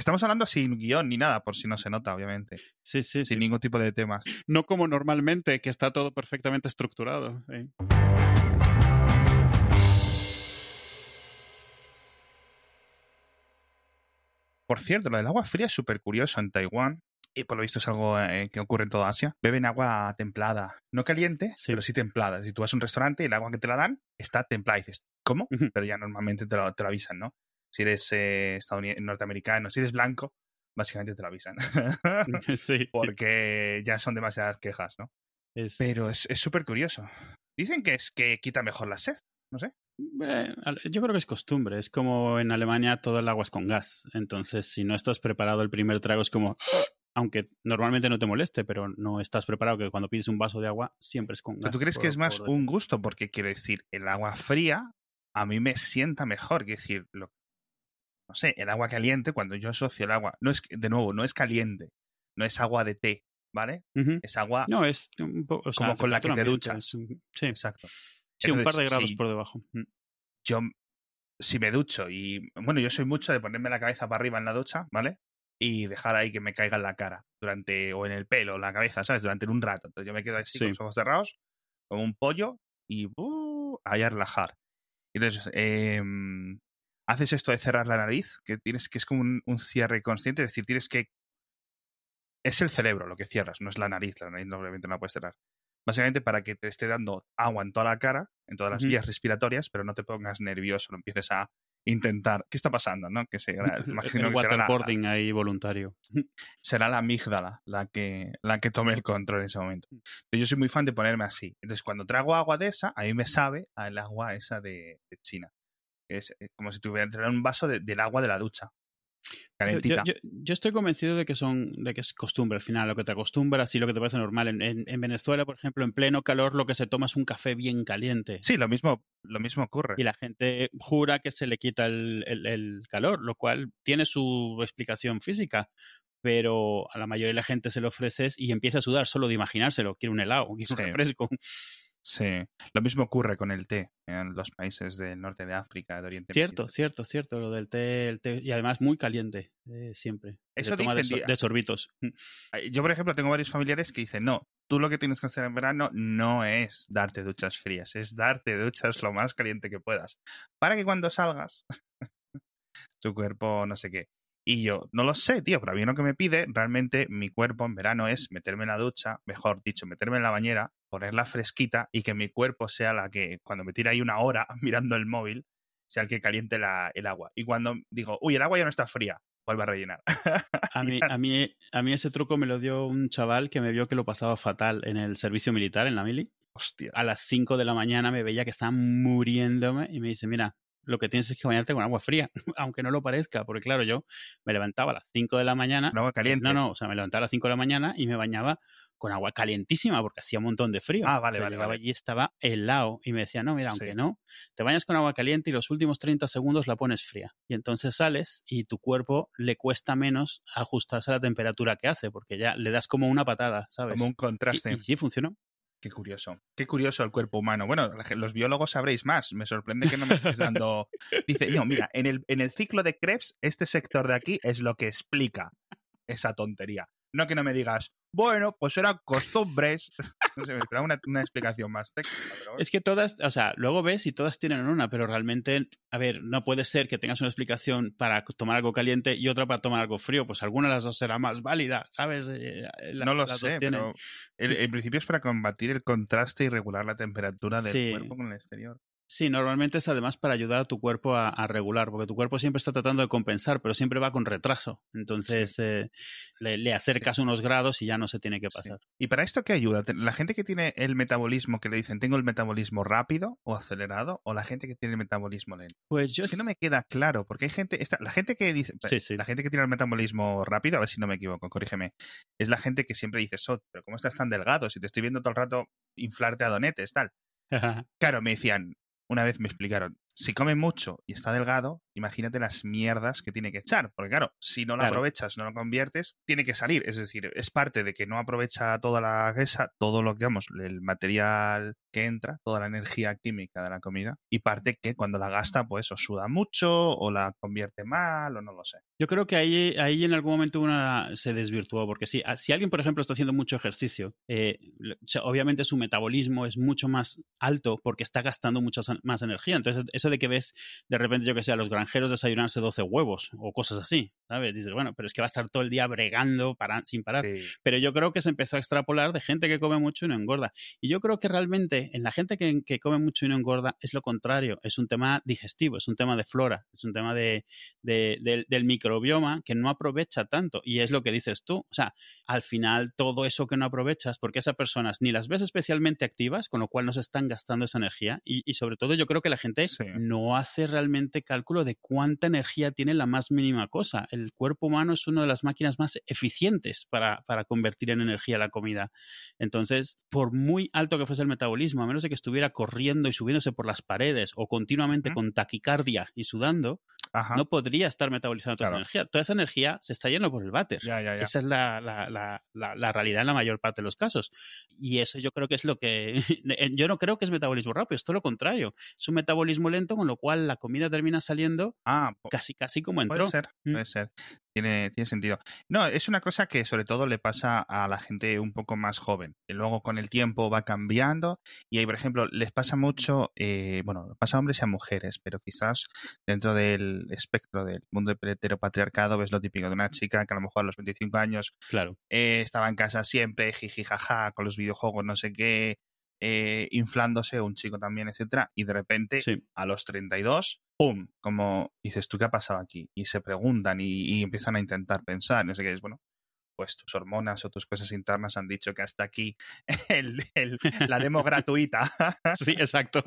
Estamos hablando sin guion ni nada, por si no se nota, obviamente. Sí, sí. Sin sí. ningún tipo de temas. No como normalmente, que está todo perfectamente estructurado. ¿eh? Por cierto, lo del agua fría es súper curioso en Taiwán. Y por lo visto es algo eh, que ocurre en toda Asia. Beben agua templada. No caliente, Sí. pero sí templada. Si tú vas a un restaurante y el agua que te la dan está templada. Y dices, ¿cómo? Pero ya normalmente te lo, te lo avisan, ¿no? Si eres eh, norteamericano, si eres blanco, básicamente te lo avisan. sí. Porque ya son demasiadas quejas, ¿no? Es- Pero es súper curioso. Dicen que es que quita mejor la sed. No sé. Eh, yo creo que es costumbre. Es como en Alemania todo el agua es con gas. Entonces, si no estás preparado el primer trago, es como. Aunque normalmente no te moleste, pero no estás preparado, que cuando pides un vaso de agua siempre es con gas. ¿Tú crees que es más por- un gusto? Porque quiero decir, el agua fría a mí me sienta mejor. Quiero decir, lo- no sé, el agua caliente, cuando yo asocio el agua, no es, de nuevo, no es caliente, no es agua de té, ¿vale? Es agua, No, es un po- o sea, Como con la que te duchas. un- Sí, exacto. sí, un par de grados si por debajo. Mm. yo, si me ducho y, bueno, yo soy mucho de ponerme la cabeza para arriba en la ducha, ¿vale? Y dejar ahí que me caiga en la cara durante, o en el pelo, o en la cabeza, ¿sabes? Durante un rato. Entonces yo me quedo así Sí. con los ojos cerrados, como un pollo, y uh, ahí a relajar. Y Entonces, em, haces esto de cerrar la nariz, que tienes que es como un, un cierre consciente, es decir, tienes que. Es el cerebro lo que cierras, no es la nariz, la nariz obviamente no la puedes cerrar. Básicamente para que te esté dando agua en toda la cara, en todas las vías respiratorias, pero no te pongas nervioso, no empieces a intentar. ¿Qué está pasando? ¿no? Que se, imagino el que será la, waterboarding ahí voluntario. será la amígdala la que, la que tome el control en ese momento. Yo soy muy fan de ponerme así. Entonces, cuando trago agua de esa, a mí me sabe al agua esa de, de China. Es eh, como si tuviera un vaso de- del agua de la ducha. Yo, Calentita. yo- yo estoy convencido de que son de que es costumbre al final, lo que te acostumbras y lo que te parece normal. En, en- en Venezuela, por ejemplo, en pleno calor, lo que se toma es un café bien caliente. Sí, lo mismo, lo mismo ocurre. Y la gente jura que se le quita el, el- el calor, lo cual tiene su explicación física. Pero a la mayoría de la gente se lo ofreces y empieza a sudar solo de imaginárselo. Quiere un helado, quiere un refresco. Sí. Lo mismo ocurre con el té en los países del norte de África, de Oriente Cierto, Medio. cierto, cierto. Lo del té, el té y además muy caliente, eh, siempre. Eso toma de, dicen, so- di- de sorbitos. Mm. Yo, por ejemplo, tengo varios familiares que dicen, no, tú lo que tienes que hacer en verano no es darte duchas frías, es darte duchas lo más caliente que puedas. Para que cuando salgas, tu cuerpo no sé qué. Y yo, no lo sé, tío, pero a mí lo que me pide, realmente mi cuerpo en verano es meterme en la ducha, mejor dicho, meterme en la bañera, ponerla fresquita y que mi cuerpo sea la que, cuando me tira ahí una hora mirando el móvil, sea el que caliente la- el agua. Y cuando digo, uy, el agua ya no está fría, vuelve a rellenar. A mí, a, mí, a mí ese truco me lo dio un chaval que me vio que lo pasaba fatal en el servicio militar, en la mili. Hostia. A las 5 de la mañana me veía que estaba muriéndome y me dice, mira, lo que tienes es que bañarte con agua fría, aunque no lo parezca, porque claro, yo me levantaba a las 5 de la mañana. Agua caliente. No, no, o sea, me levantaba a las 5 de la mañana y me bañaba con agua calientísima porque hacía un montón de frío. Ah, vale, vale, vale. allí y estaba helado y me decía, no, mira, aunque Sí. no, te bañas con agua caliente y los últimos 30 segundos la pones fría. Y entonces sales y tu cuerpo le cuesta menos ajustarse a la temperatura que hace porque ya le das como una patada, ¿sabes? Como un Y- contraste. y sí, funcionó. Qué curioso. Qué curioso el cuerpo humano. Bueno, los biólogos sabréis más. Me sorprende que no me estés dando. Dice, no, mira, en el, en el ciclo de Krebs, este sector de aquí es lo que explica esa tontería. No que no me digas, bueno, pues eran costumbres. No sé, me esperaba una, una explicación más técnica. Pero bueno. Es que todas, o sea, luego ves y todas tienen una, pero realmente, a ver, no puede ser que tengas una explicación para tomar algo caliente y otra para tomar algo frío. Pues alguna de las dos será más válida, ¿sabes? Eh, la- no lo sé, pero el principio es para combatir el contraste y regular la temperatura del Sí. cuerpo con el exterior. Sí, normalmente es además para ayudar a tu cuerpo a, a regular, porque tu cuerpo siempre está tratando de compensar, pero siempre va con retraso. Entonces eh, le, le acercas unos grados y ya no se tiene que Sí. pasar. ¿Y para esto qué ayuda? La gente que tiene el metabolismo, que le dicen, tengo el metabolismo rápido o acelerado, o la gente que tiene el metabolismo lento. Pues yo Es que no me queda claro, porque hay gente, esta, la gente que dice, Sí, sí. la gente que tiene el metabolismo rápido, a ver si no me equivoco, corrígeme, es la gente que siempre dice, "Sot, pero ¿cómo estás tan delgado? Si te estoy viendo todo el rato inflarte a donetes, tal. Claro, me decían, una vez me explicaron, si come mucho y está delgado, imagínate las mierdas que tiene que echar. Porque claro, si no Claro. aprovechas, no lo conviertes, tiene que salir. Es decir, es parte de que no aprovecha toda la grasa, todo lo que, digamos, el material que entra, toda la energía química de la comida, y parte que cuando la gasta, pues o suda mucho, o la convierte mal, o no lo sé. Yo creo que ahí, ahí en algún momento una se desvirtuó, porque sí, a- si alguien, por ejemplo, está haciendo mucho ejercicio, eh, obviamente su metabolismo es mucho más alto porque está gastando mucha más energía. Entonces, eso de que ves de repente, yo que sé, a los granjeros desayunarse 12 huevos o cosas así, ¿sabes? Dices, bueno, pero es que va a estar todo el día bregando para, sin parar. Sí. Pero yo creo que se empezó a extrapolar de gente que come mucho y no engorda. Y yo creo que realmente en la gente que, que come mucho y no engorda es lo contrario, es un tema digestivo, es un tema de flora, es un tema de, de- del- del microbioma que no aprovecha tanto. Y es lo que dices tú. O sea, al final todo eso que no aprovechas, porque esas personas ni las ves especialmente activas, con lo cual no se están gastando esa energía. Y, y sobre todo yo creo que la gente Sí. no hace realmente cálculo de cuánta energía tiene la más mínima cosa. El cuerpo humano es una de las máquinas más eficientes para, para convertir en energía la comida. Entonces, por muy alto que fuese el metabolismo, a menos de que estuviera corriendo y subiéndose por las paredes o continuamente con taquicardia y sudando, Ajá. no podría estar metabolizando toda Claro. esa energía. Toda esa energía se está yendo por el váter. Ya, ya, ya. Esa es la, la- la- la- la realidad en la mayor parte de los casos. Y eso yo creo que es lo que... yo no creo que es metabolismo rápido, es todo lo contrario. Es un metabolismo lento, con lo cual la comida termina saliendo Ah, casi, casi como puede entró. ser, Mm. puede ser. Tiene, tiene sentido. No, es una cosa que sobre todo le pasa a la gente un poco más joven, que luego con el tiempo va cambiando y ahí, por ejemplo, les pasa mucho, eh, bueno, pasa a hombres y a mujeres, pero quizás dentro del espectro del mundo heteropatriarcado ves lo típico de una chica que a lo mejor a los 25 años Claro. eh, estaba en casa siempre, jiji, jaja, con los videojuegos, no sé qué, eh, inflándose, un chico también, etcétera, y de repente Sí. a los 32, ¡pum! Como dices, ¿tú qué ha pasado aquí? Y se preguntan y, y empiezan a intentar pensar, no sé qué es, bueno, pues tus hormonas o tus cosas internas han dicho que hasta aquí el- el- la demo gratuita. Sí, exacto.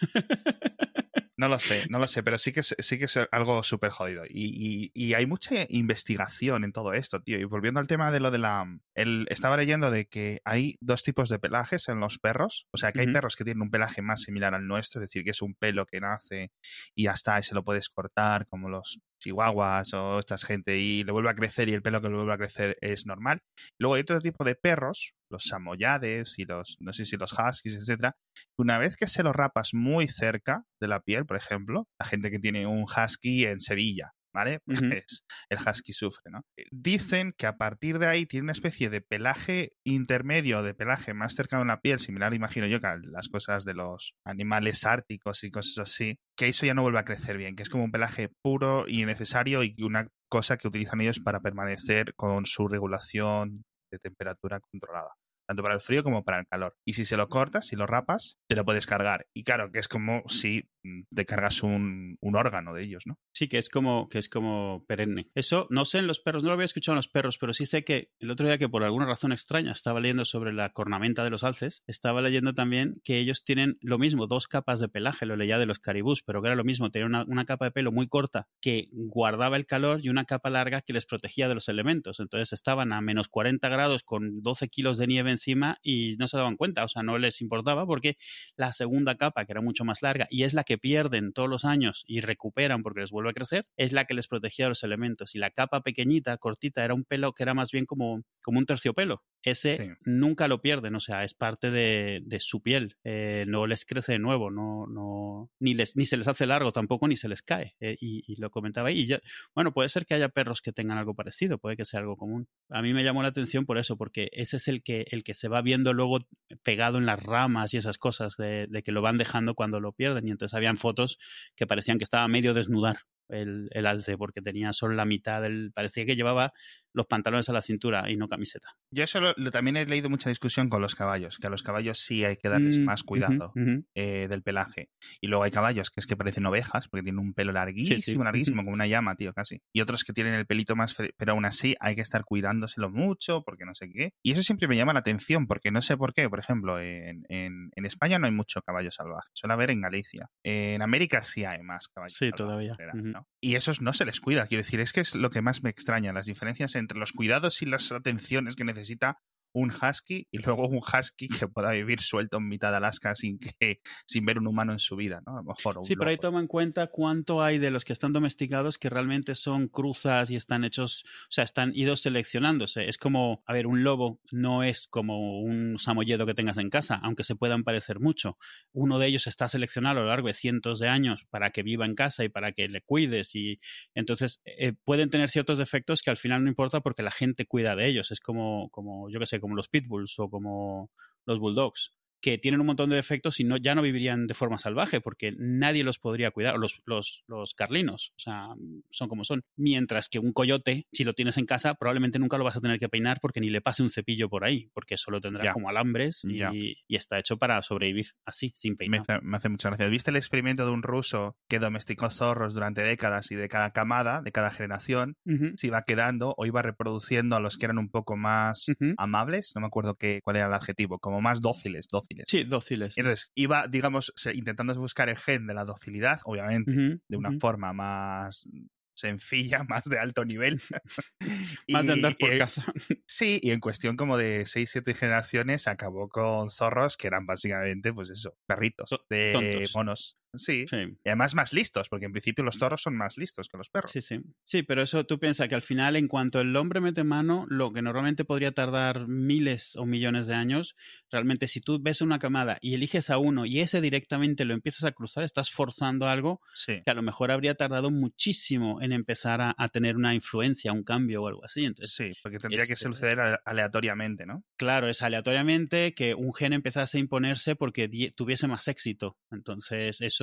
No lo sé, no lo sé, pero sí que es, sí que es algo súper jodido. Y, y- y hay mucha investigación en todo esto, tío. Y volviendo al tema de lo de la... El, estaba leyendo de que hay dos tipos de pelajes en los perros. O sea, que hay perros que tienen un pelaje más similar al nuestro, es decir, que es un pelo que nace y ya está, y se lo puedes cortar, como los chihuahuas o esta gente, y le vuelve a crecer y el pelo que le vuelve a crecer es normal. Luego hay otro tipo de perros, los samoyades y los, no sé si los huskies, etcétera, una vez que se lo rapas muy cerca de la piel, por ejemplo, la gente que tiene un husky en Sevilla, ¿vale? Pues el husky sufre, ¿no? Dicen que a partir de ahí tiene una especie de pelaje intermedio, de pelaje más cercano a la piel, similar, imagino yo, que a las cosas de los animales árticos y cosas así, que eso ya no vuelve a crecer bien, que es como un pelaje puro y necesario y una cosa que utilizan ellos para permanecer con su regulación de temperatura controlada tanto para el frío como para el calor. Y si se lo cortas, si lo rapas, te lo puedes cargar. Y claro, que es como si te cargas un, órgano de ellos, ¿no? Sí, que es como que es como perenne. Eso no sé en los perros, no lo había escuchado en los perros, pero sí sé que el otro día que por alguna razón extraña estaba leyendo sobre la cornamenta de los alces, estaba leyendo también que ellos tienen lo mismo, dos capas de pelaje, lo leía de los caribús, pero que era lo mismo, tenían una, una capa de pelo muy corta que guardaba el calor y una capa larga que les protegía de los elementos. Entonces estaban a menos 40 grados con 12 kilos de nieve encima y no se daban cuenta, o sea, no les importaba porque la segunda capa, que era mucho más larga y es la que pierden todos los años y recuperan porque les vuelve a crecer, es la que les protegía los elementos. Y la capa pequeñita, cortita, era un pelo que era más bien como, como un terciopelo. Ese Sí. nunca lo pierden, o sea, es parte de, de su piel. Eh, no les crece de nuevo, no, no, ni, les, ni se les hace largo tampoco, ni se les cae. Eh, y, y lo comentaba ahí. Y ya, bueno, puede ser que haya perros que tengan algo parecido, puede que sea algo común. A mí me llamó la atención por eso, porque ese es el que, el que se va viendo luego pegado en las ramas y esas cosas, de, de que lo van dejando cuando lo pierden. Y entonces habían fotos que parecían que estaba medio desnudar el, el alce, porque tenía solo la mitad del. parecía que llevaba los pantalones a la cintura y no camiseta. Yo eso lo- lo- también he leído mucha discusión con los caballos, que a los caballos sí hay que darles Mm, más cuidado eh, del pelaje. Y luego hay caballos que es que parecen ovejas, porque tienen un pelo larguísimo, larguísimo, como una llama, tío, casi. Y otros que tienen el pelito más, pero aún así hay que estar cuidándoselo mucho, porque no sé qué. Y eso siempre me llama la atención, porque no sé por qué. Por ejemplo, en, en- en España no hay mucho caballo salvaje, suele haber en Galicia. En América sí hay más caballos Sí, salvajes, todavía. era. ¿no? Y esos no se les cuida, quiero decir, es que es lo que más me extraña, las diferencias entre los cuidados y las atenciones que necesita un husky y luego un husky que pueda vivir suelto en mitad de Alaska sin que sin ver un humano en su vida, ¿no? A lo mejor. sí, pero ahí toma en cuenta cuánto hay de los que están domesticados que realmente son cruzas y están hechos, o sea, están idos seleccionándose. Es como, a ver, un lobo no es como un samoyedo que tengas en casa, aunque se puedan parecer mucho. Uno de ellos está seleccionado a lo largo de cientos de años para que viva en casa y para que le cuides y entonces eh, pueden tener ciertos defectos que al final no importa porque la gente cuida de ellos. Es como, como yo qué sé, como los pitbulls o como los bulldogs que tienen un montón de defectos y no, ya no vivirían de forma salvaje porque nadie los podría cuidar, los, los, los carlinos, o sea, son como son. Mientras que un coyote, si lo tienes en casa, probablemente nunca lo vas a tener que peinar porque ni le pase un cepillo por ahí, porque solo tendrá como alambres y, y, está hecho para sobrevivir así, sin peinar. Me hace, me hace mucha gracia. ¿Viste el experimento de un ruso que domesticó zorros durante décadas y de cada camada, de cada generación, se iba quedando o iba reproduciendo a los que eran un poco más amables? No me acuerdo qué, cuál era el adjetivo, como más dóciles, dóciles Sí, dóciles. Entonces, iba, digamos, intentando buscar el gen de la docilidad, obviamente, de una forma más sencilla, más de alto nivel. más de andar por casa. Sí, y en cuestión como de 6, 7 generaciones acabó con zorros que eran básicamente, pues eso, perritos de monos. Sí. Y además más listos, porque en principio los toros son más listos que los perros. Sí, sí. Sí, pero eso tú piensas que al final, en cuanto el hombre mete mano, lo que normalmente podría tardar miles o millones de años, realmente si tú ves una camada y eliges a uno y ese directamente lo empiezas a cruzar, estás forzando algo que a lo mejor habría tardado muchísimo en empezar a, tener una influencia, un cambio o algo así. Entonces, sí, porque tendría que suceder aleatoriamente, ¿no? Claro, es aleatoriamente que un gen empezase a imponerse porque tuviese más éxito. Entonces, eso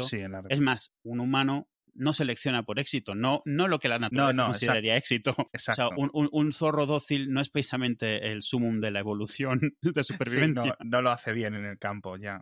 es más, un humano no selecciona por éxito, no, no lo que la naturaleza consideraría éxito. un, zorro dócil no es precisamente el sumum de la evolución de supervivencia. no, lo hace bien en el campo, ya.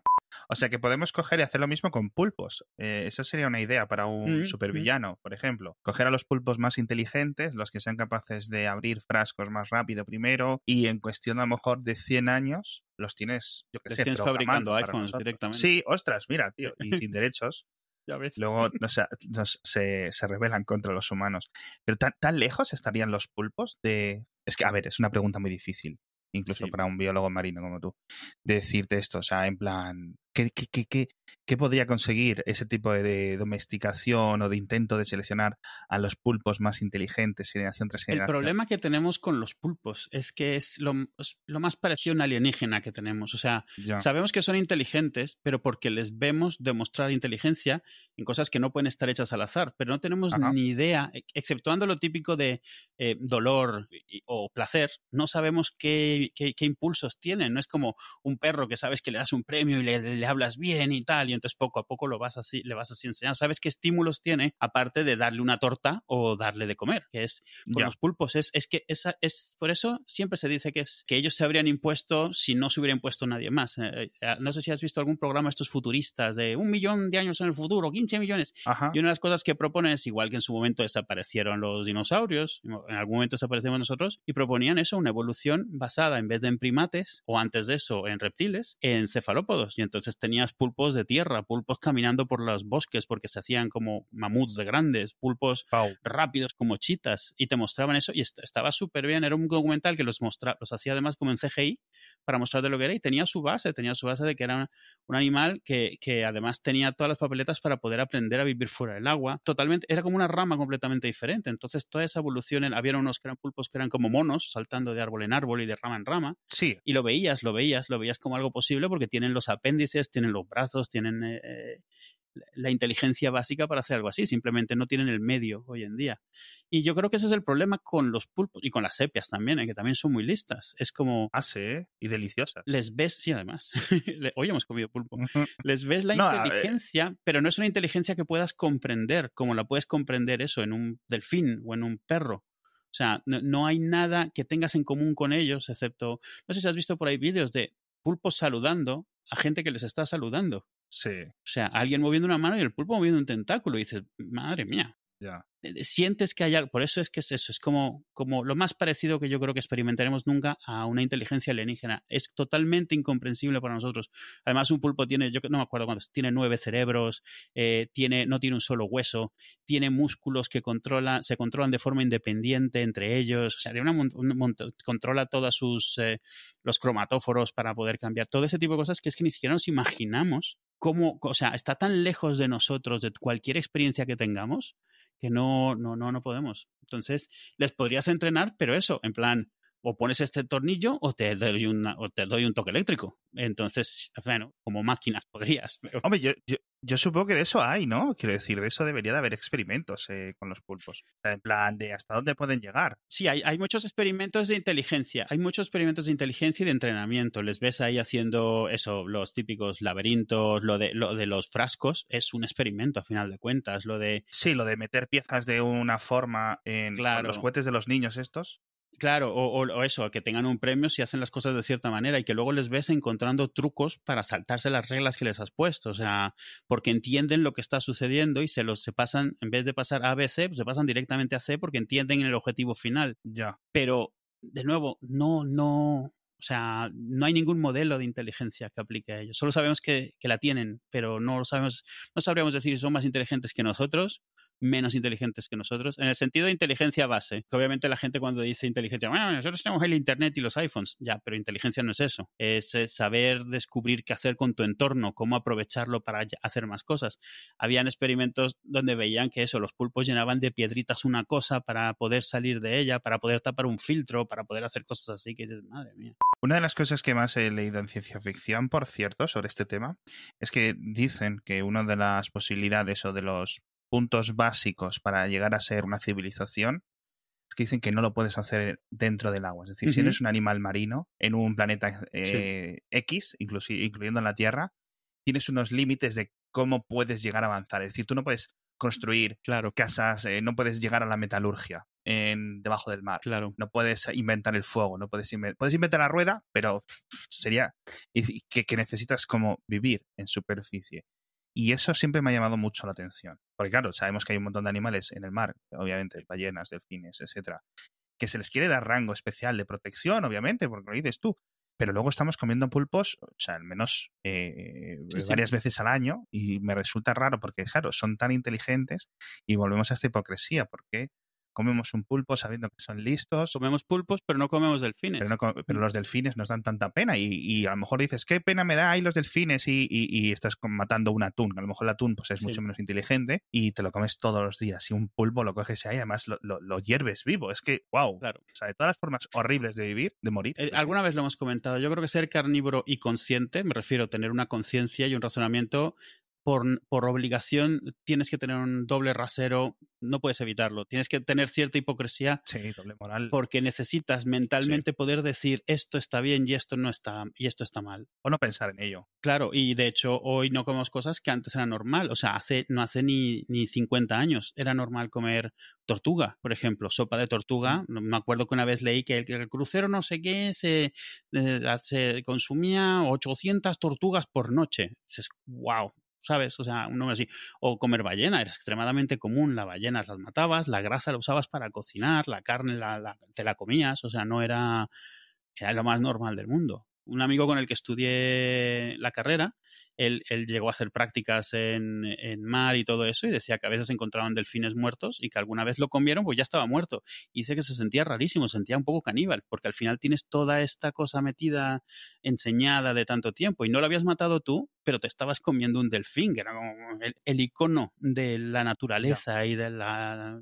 O sea que podemos coger y hacer lo mismo con pulpos. Eh, esa sería una idea para un mm, supervillano, mm. por ejemplo. Coger a los pulpos más inteligentes, los que sean capaces de abrir frascos más rápido primero, y en cuestión a lo mejor de 100 años, los tienes, yo sé, tienes fabricando iPhones directamente. Sí, ostras, mira, tío, y sin derechos. Ya ves. Luego no, se, se, rebelan contra los humanos. Pero tan, tan lejos estarían los pulpos de... Es que, a ver, es una pregunta muy difícil incluso para un biólogo marino como tú, decirte esto, o sea, en plan, ¿qué, qué, qué, qué podría conseguir ese tipo de, domesticación o de intento de seleccionar a los pulpos más inteligentes generación tras generación? El problema que tenemos con los pulpos es que es lo, lo más parecido a un alienígena que tenemos, o sea, sabemos que son inteligentes, pero porque les vemos demostrar inteligencia en cosas que no pueden estar hechas al azar, pero no tenemos ni idea, e, exceptuando lo típico de eh, dolor o placer, no sabemos qué, qué, impulsos tienen. No es como un perro que sabes que le das un premio y le, hablas bien y tal, y entonces poco a poco lo vas así, le vas así enseñando. Sabes qué estímulos tiene, aparte de darle una torta o darle de comer, que es con los pulpos. Es, es que esa, es por eso siempre se dice que, es, que ellos se habrían impuesto si no se hubiera impuesto nadie más. Eh, eh, no sé si has visto algún programa estos futuristas de un millón de años en el futuro, 15 millones. Y una de las cosas que proponen es igual que en su momento desaparecieron los dinosaurios, en algún momento desaparecemos nosotros, y proponían eso, una evolución basada en vez de en primates, o antes de eso en reptiles, en cefalópodos. Y entonces tenías pulpos de tierra, pulpos caminando por los bosques porque se hacían como mamuts de grandes, pulpos rápidos como chitas, y te mostraban eso y estaba súper bien. Era un documental que los, mostra los hacía además como en CGI para mostrar de lo que era y tenía su base, tenía su base de que era un animal que, que además tenía todas las papeletas para poder aprender a vivir fuera del agua. Totalmente, era como una rama completamente diferente. Entonces, toda esa evolución, había unos que eran pulpos que eran como monos, saltando de árbol en árbol y de rama en rama. Sí. Y lo veías, lo veías, lo veías como algo posible porque tienen los apéndices, tienen los brazos, tienen eh, eh, la inteligencia básica para hacer algo así, simplemente no tienen el medio hoy en día. Y yo creo que ese es el problema con los pulpos y con las sepias también, ¿eh? que también son muy listas. Es como... Ah, sí, y deliciosas. Les ves, sí, además. hoy hemos comido pulpo. Les ves la inteligencia, pero no es una inteligencia que puedas comprender, como la puedes comprender eso en un delfín o en un perro. O sea, no, hay nada que tengas en común con ellos, excepto, no sé si has visto por ahí vídeos de pulpos saludando a gente que les está saludando. Sí. O sea, alguien moviendo una mano y el pulpo moviendo un tentáculo. Y dices, madre mía. Sientes que hay algo, por eso es que es eso, es como, como lo más parecido que yo creo que experimentaremos nunca a una inteligencia alienígena. Es totalmente incomprensible para nosotros. Además, un pulpo tiene, yo no me acuerdo cuántos, tiene nueve cerebros, eh, tiene, no tiene un solo hueso, tiene músculos que controla, se controlan de forma independiente entre ellos, o sea, de una, un controla todas sus, eh, los cromatóforos para poder cambiar, todo ese tipo de cosas que es que ni siquiera nos imaginamos cómo, o sea, está tan lejos de nosotros, de cualquier experiencia que tengamos, que no, no, no, no podemos. Entonces, les podrías entrenar, pero eso, en plan, o pones este tornillo o te doy, una, o te doy un toque eléctrico. Entonces, bueno, como máquinas podrías. pero- Hombre, yo, yo, yo supongo que de eso hay, ¿no? Quiero decir, de eso debería de haber experimentos eh, con los pulpos. O sea, en plan, de hasta dónde pueden llegar. Sí, hay, hay muchos experimentos de inteligencia, hay muchos experimentos de inteligencia y de entrenamiento. Les ves ahí haciendo eso, los típicos laberintos, lo de, lo de los frascos, es un experimento a final de cuentas. Lo de, Sí, lo de meter piezas de una forma en Claro. los juguetes de los niños estos. Claro, o, o- eso, que tengan un premio si hacen las cosas de cierta manera y que luego les ves encontrando trucos para saltarse las reglas que les has puesto. O sea, porque entienden lo que está sucediendo y se los se pasan, en vez de pasar a B, C, pues se pasan directamente a C porque entienden el objetivo final. Ya. Pero, de nuevo, no, no. O sea, no hay ningún modelo de inteligencia que aplique a ellos. Solo sabemos que, que la tienen, pero no lo sabemos, no sabríamos decir si son más inteligentes que nosotros menos inteligentes que nosotros, en el sentido de inteligencia base, que obviamente la gente cuando dice inteligencia, bueno, nosotros tenemos el Internet y los iPhones, ya, pero inteligencia no es eso, es saber descubrir qué hacer con tu entorno, cómo aprovecharlo para hacer más cosas. Habían experimentos donde veían que eso, los pulpos llenaban de piedritas una cosa para poder salir de ella, para poder tapar un filtro, para poder hacer cosas así, que dices, madre mía. Una de las cosas que más he leído en ciencia ficción, por cierto, sobre este tema, es que dicen que una de las posibilidades o de los puntos básicos para llegar a ser una civilización es que dicen que no lo puedes hacer dentro del agua. Es decir, si eres un animal marino en un planeta eh, X, inclusi- incluyendo en la Tierra, tienes unos límites de cómo puedes llegar a avanzar. Es decir, tú no puedes construir Claro, casas, eh, no puedes llegar a la metalurgia en, debajo del mar claro. no puedes inventar el fuego, no puedes inventar, puedes inventar la rueda, pero sería que, que necesitas como vivir en superficie. Y eso siempre me ha llamado mucho la atención. Porque claro, sabemos que hay un montón de animales en el mar, obviamente, ballenas, delfines, etcétera, que se les quiere dar rango especial de protección, obviamente, porque lo dices tú. Pero luego estamos comiendo pulpos, o sea, al menos eh, Sí, sí. varias veces al año, y me resulta raro porque, claro, son tan inteligentes y volvemos a esta hipocresía, porque comemos un pulpo sabiendo que son listos, Comemos pulpos, pero no comemos delfines. pero, no pero los delfines nos dan tanta pena y, y a lo mejor dices, ¿qué pena me da ahí los delfines? Y, y- y estás matando un atún. A lo mejor el atún pues, es Sí. mucho menos inteligente y te lo comes todos los días. Y un pulpo lo coges ahí, además lo, lo, lo hierves vivo. Es que, wow. Claro. O sea, de todas las formas horribles de vivir, de morir. Eh, es que- alguna vez lo hemos comentado. Yo creo que ser carnívoro y consciente, me refiero a tener una conciencia y un razonamiento, por, por obligación tienes que tener un doble rasero, no puedes evitarlo. Tienes que tener cierta hipocresía Sí, doble moral. porque necesitas mentalmente poder decir esto está bien y esto no está y esto está mal. O no pensar en ello. Claro, y de hecho hoy no comemos cosas que antes era normal. O sea, hace, no hace ni, ni 50 años era normal comer tortuga, por ejemplo, sopa de tortuga. No- Me acuerdo que una vez leí que el, que el crucero no sé qué se, eh, se consumía 800 tortugas por noche. Dices, wow, ¿sabes? O sea, un nombre así. O comer ballena, era extremadamente común. Las ballenas las matabas, la grasa la usabas para cocinar, la carne te la comías, o sea, no era, era lo más normal del mundo. Un amigo con el que estudié la carrera, él, él llegó a hacer prácticas en, en mar y todo eso y decía que a veces encontraban delfines muertos y que alguna vez lo comieron, pues ya estaba muerto. Y dice que se sentía rarísimo, se sentía un poco caníbal, porque al final tienes toda esta cosa metida, enseñada de tanto tiempo y no lo habías matado tú, pero te estabas comiendo un delfín, que era como el, el icono de la naturaleza y de la...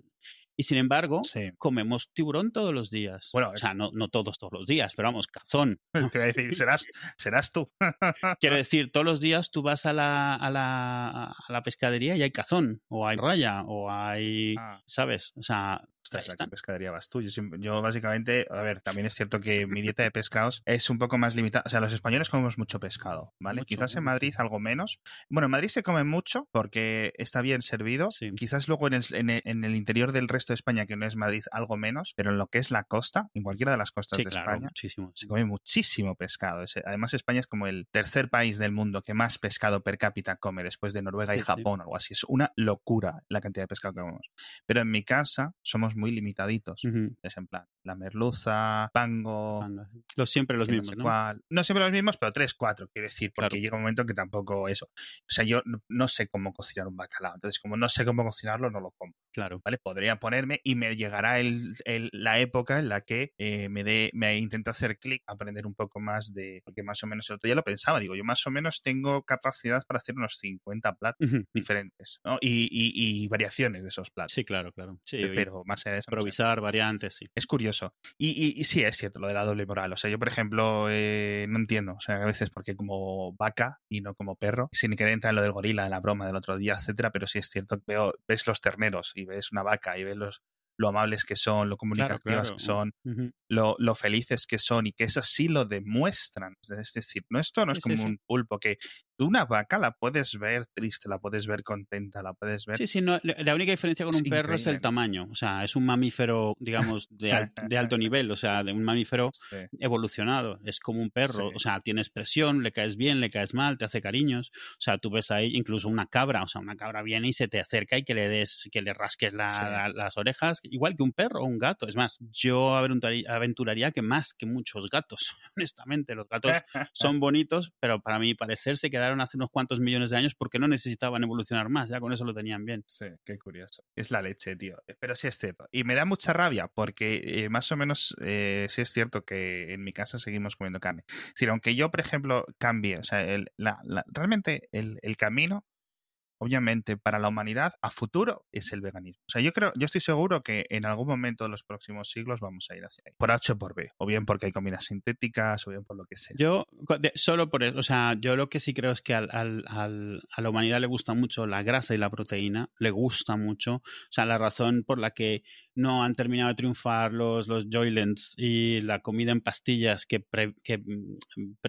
Y sin embargo, Sí. comemos tiburón todos los días. Bueno, o sea, no, no todos, todos los días, pero vamos, cazón. Te a decir, serás, serás tú. Quiero decir, todos los días tú vas a la, a la, a la pescadería y hay cazón, o hay raya, o hay, Ah, ¿sabes? O sea, Ostras, Ahí ¿a está. qué pescadería vas tú? Yo, yo básicamente, a ver, también es cierto que mi dieta de pescados es un poco más limitada. O sea, los españoles comemos mucho pescado, ¿vale? Mucho, Quizás en. Madrid algo menos. Bueno, en Madrid se come mucho porque está bien servido. Sí. Quizás luego en el, en, el, en el interior del resto de España, que no es Madrid, algo menos. Pero en lo que es la costa, en cualquiera de las costas Sí, de claro, España, muchísimo. se come muchísimo pescado. Es- Además, España es como el tercer país del mundo que más pescado per cápita come después de Noruega y sí. Japón o algo así. Es una locura la cantidad de pescado que comemos. Pero en mi casa somos muy limitaditos. Es en plan, la merluza, pango. Los siempre los no mismos, sé ¿no? cuál. No siempre los mismos, pero tres, cuatro, quiero decir, porque Claro. llega un momento que tampoco eso. O sea, yo no sé cómo cocinar un bacalao. Entonces, como no sé cómo cocinarlo, no lo como. Claro. ¿Vale? Podría ponerme y me llegará el, el- la época en la que eh, me dé, me intento hacer clic, aprender un poco más de. Porque más o menos el otro día lo pensaba, digo, yo más o menos tengo capacidad para hacer unos 50 platos diferentes, ¿no? Y, y- y variaciones de esos platos. Sí, claro, claro. Sí, pero más allá de eso. no sé. improvisar, variantes, sí. Es curioso. Y, y- y sí, es cierto lo de la doble moral. O sea, yo, por ejemplo, eh, no entiendo. O sea, a veces porque como vaca y no como perro, sin querer entrar en lo del gorila, de la broma del otro día, etcétera, pero sí es cierto que veo, ves los terneros y ves una vaca y ves los, lo amables que son, lo comunicativas claro. que son, lo, lo felices que son y que eso sí lo demuestran. Es decir, no esto no es sí, como sí. un pulpo que tú una vaca la puedes ver triste, la puedes ver contenta, la puedes ver. Sí, sí, no, la única diferencia con Es un perro es el tamaño. O sea, es un mamífero, digamos, de, al- de alto nivel, o sea, de un mamífero Sí. evolucionado. Es como un perro, Sí. o sea, tiene expresión, le caes bien, le caes mal, te hace cariños. O sea, tú ves ahí incluso una cabra, o sea, una cabra viene y se te acerca y que le des, que le rasques la- Sí. la- las orejas, igual que un perro o un gato. Es más, yo aventuraría, que más que muchos gatos, honestamente. Los gatos son bonitos, pero para mi parecer se quedaron hace unos cuantos millones de años porque no necesitaban evolucionar más, ya con eso lo tenían bien. Sí, qué curioso. Es la leche, tío. Pero sí es cierto. Y me da mucha rabia porque eh, más o menos eh, sí es cierto que en mi casa seguimos comiendo carne. Es decir, aunque yo, por ejemplo, cambie, o sea, el- la- la- realmente el, el camino, obviamente, para la humanidad a futuro es el veganismo. O sea, yo creo, yo estoy seguro que en algún momento de los próximos siglos vamos a ir hacia ahí. Por H o por B. O bien porque hay comidas sintéticas, o bien por lo que sea. Yo, solo por eso, o sea, yo lo que sí creo es que al, al- a la humanidad le gusta mucho la grasa y la proteína, le gusta mucho. O sea, la razón por la que no han terminado de triunfar los, los Joylents y la comida en pastillas que, pre- que, mm,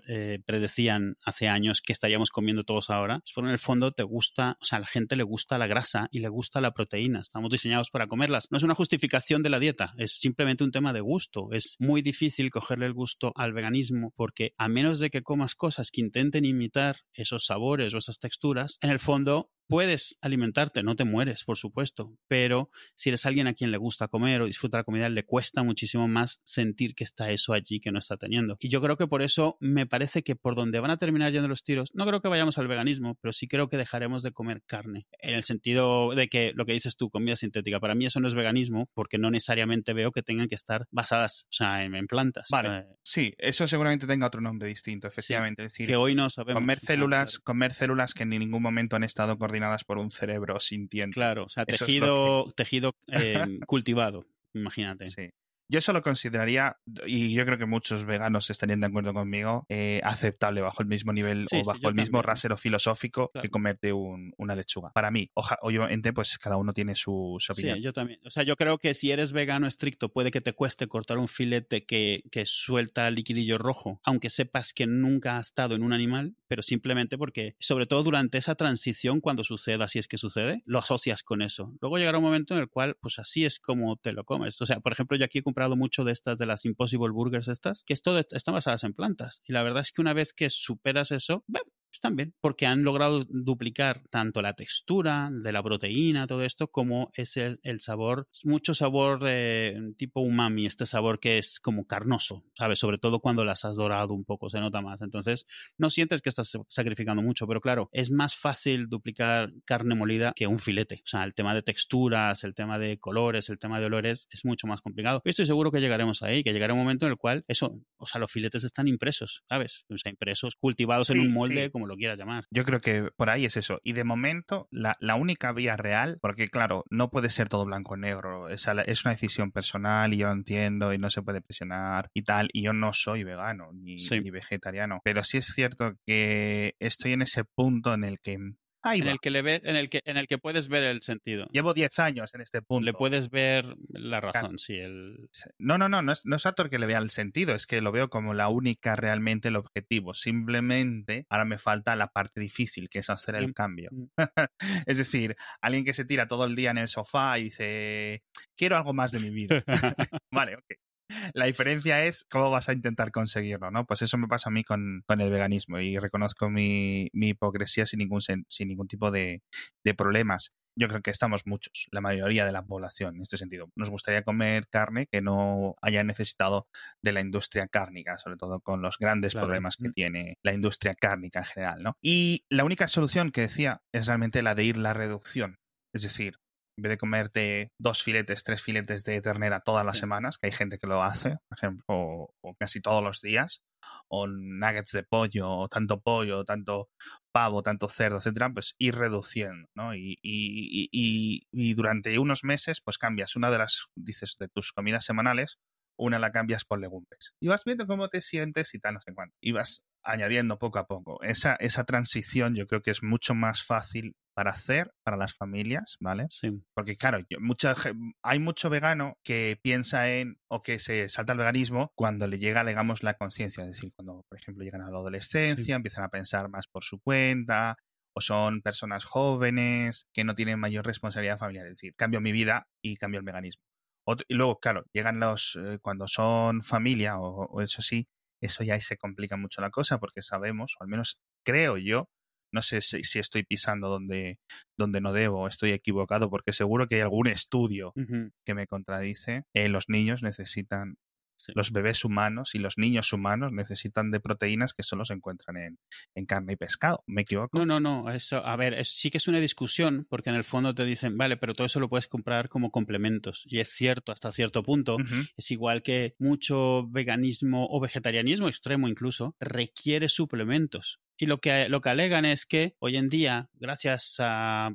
eh, predecían hace años que estaríamos comiendo todos ahora, es en el fondo te gusta, sea, a la gente le gusta la grasa y le gusta la proteína. Estamos diseñados para comerlas. No es una justificación de la dieta, es simplemente un tema de gusto. Es muy difícil cogerle el gusto al veganismo porque a menos de que comas cosas que intenten imitar esos sabores o esas texturas, en el fondo puedes alimentarte, no te mueres, por supuesto, pero si eres alguien a quien le gusta comer o disfruta la comida, le cuesta muchísimo más sentir que está eso allí que no está teniendo. Y yo creo que por eso me parece que por donde van a terminar yendo los tiros, no creo que vayamos al veganismo, pero sí creo que dejaremos de comer carne, en el sentido de que lo que dices tú, comida sintética, para mí eso no es veganismo, porque no necesariamente veo que tengan que estar basadas, o sea, en, en plantas. Vale. Eh, Sí, eso seguramente tenga otro nombre distinto, efectivamente. Es decir, que hoy no sabemos. comer células, comer células que en ningún momento han estado coordinadas por un cerebro sintiente. Claro, o sea, Eso tejido, tejido eh, cultivado, imagínate. Sí. Yo eso lo consideraría, y yo creo que muchos veganos estarían de acuerdo conmigo, eh, aceptable bajo el mismo nivel Sí, o bajo el mismo también. rasero filosófico Claro. que comerte un- una lechuga. Para mí, oja- obviamente, pues cada uno tiene su, su opinión. Sí, yo también. O sea, yo creo que si eres vegano estricto, puede que te cueste cortar un filete que, que suelta liquidillo rojo, aunque sepas que nunca ha estado en un animal, pero simplemente porque, sobre todo durante esa transición, cuando suceda, si es que sucede, lo asocias con eso. Luego llegará un momento en el cual, pues así es como te lo comes. O sea, por ejemplo, yo aquí he comprado mucho de estas, de las Impossible Burgers estas, que esto de- están basadas en plantas. Y la verdad es que una vez que superas eso, bah, están bien, porque han logrado duplicar tanto la textura de la proteína, todo esto, como ese el sabor, mucho sabor eh, tipo umami, este sabor que es como carnoso, ¿sabes? Sobre todo cuando las has dorado un poco, se nota más. Entonces, no sientes que estás sacrificando mucho, pero claro, es más fácil duplicar carne molida que un filete. O sea, el tema de texturas, el tema de colores, el tema de olores es mucho más complicado. Yo estoy seguro que llegaremos ahí, que llegará un momento en el cual eso, o sea, los filetes están impresos, ¿sabes? O sea, impresos, cultivados en un molde, sí. como lo quieras llamar. Yo creo que por ahí es eso. Y de momento, la, la única vía real, porque claro, no puede ser todo blanco o negro. Es, es una decisión personal y yo entiendo y no se puede presionar y tal. Y yo no soy vegano ni, Sí. ni vegetariano. Pero sí es cierto que estoy en ese punto en el que Ahí en va. el que le ve, en el que en el que puedes ver el sentido. Llevo 10 años en este punto. Le puedes ver la razón, sí, el No, no, no, no es, no es actor que le vea el sentido, es que lo veo como la única realmente el objetivo. Simplemente ahora me falta la parte difícil, que es hacer el cambio. Es decir, alguien que se tira todo el día en el sofá y dice, quiero algo más de mi vida. vale, ok. La diferencia es cómo vas a intentar conseguirlo, ¿no? Pues eso me pasa a mí con, con el veganismo y reconozco mi, mi hipocresía sin ningún, sin ningún tipo de, de problemas. Yo creo que estamos muchos, la mayoría de la población en este sentido. Nos gustaría comer carne que no haya necesitado de la industria cárnica, sobre todo con los grandes Claro. problemas que tiene la industria cárnica en general, ¿no? Y la única solución que decía es realmente la de ir la reducción. Es decir, en vez de comerte dos filetes, tres filetes de ternera todas las semanas, que hay gente que lo hace, por ejemplo, o, o casi todos los días, o nuggets de pollo, o tanto pollo, tanto pavo, tanto cerdo, etcétera, pues ir reduciendo, ¿no? Y, y- y- y- y durante unos meses, pues cambias una de las, dices, de tus comidas semanales, una la cambias por legumbres. Y vas viendo cómo te sientes y tal, no sé cuánto. Y vas añadiendo poco a poco. Esa, esa transición yo creo que es mucho más fácil para hacer para las familias, ¿vale? sí. Porque claro, yo- mucha, hay mucho vegano que piensa en o que se salta al veganismo cuando le llega, digamos, la conciencia. Es decir, cuando, por ejemplo, llegan a la adolescencia, empiezan a pensar más por su cuenta, o son personas jóvenes que no tienen mayor responsabilidad familiar. Es decir, cambio mi vida y cambio el veganismo. Ot- y luego, claro, llegan los, eh, cuando son familia, o, o eso sí, eso ya ahí se complica mucho la cosa porque sabemos, o al menos creo yo, no sé si, si estoy pisando donde, donde no debo, estoy equivocado, porque seguro que hay algún estudio que me contradice. Eh, los niños necesitan, Sí. los bebés humanos y los niños humanos necesitan de proteínas que solo se encuentran en, en carne y pescado. ¿Me equivoco? No, no, no. Eso, a ver, sí que es una discusión porque en el fondo te dicen, vale, pero todo eso lo puedes comprar como complementos. Y es cierto hasta cierto punto. Es igual que mucho veganismo o vegetarianismo extremo incluso requiere suplementos. Y lo que, lo que alegan es que hoy en día, gracias a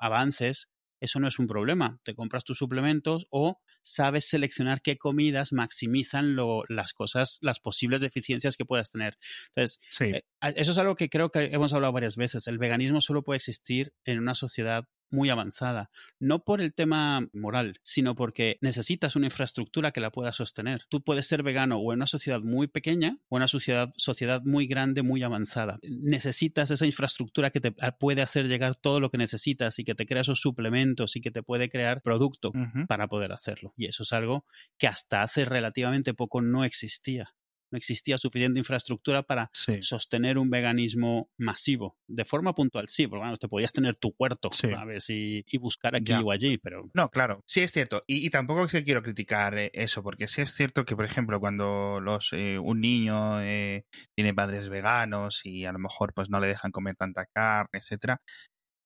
avances, eso no es un problema. Te compras tus suplementos o sabes seleccionar qué comidas maximizan lo- las cosas, las posibles deficiencias que puedas tener. Entonces, Sí. eh, Eso es algo que creo que hemos hablado varias veces. El veganismo solo puede existir en una sociedad muy avanzada, no por el tema moral, sino porque necesitas una infraestructura que la pueda sostener. Tú puedes ser vegano o en una sociedad muy pequeña o en una sociedad, sociedad muy grande, muy avanzada. Necesitas esa infraestructura que te puede hacer llegar todo lo que necesitas y que te crea esos suplementos y que te puede crear producto para poder hacerlo. Y eso es algo que hasta hace relativamente poco no existía. No existía suficiente infraestructura para Sí. sostener un veganismo masivo. De forma puntual, sí, porque bueno, te podías tener tu huerto, Sí. ¿sabes? Y, y buscar aquí Ya. o allí, pero No, claro, sí es cierto. Y, y tampoco es que quiero criticar eh, eso, porque sí es cierto que, por ejemplo, cuando los eh, un niño eh, tiene padres veganos y a lo mejor pues no le dejan comer tanta carne, etcétera,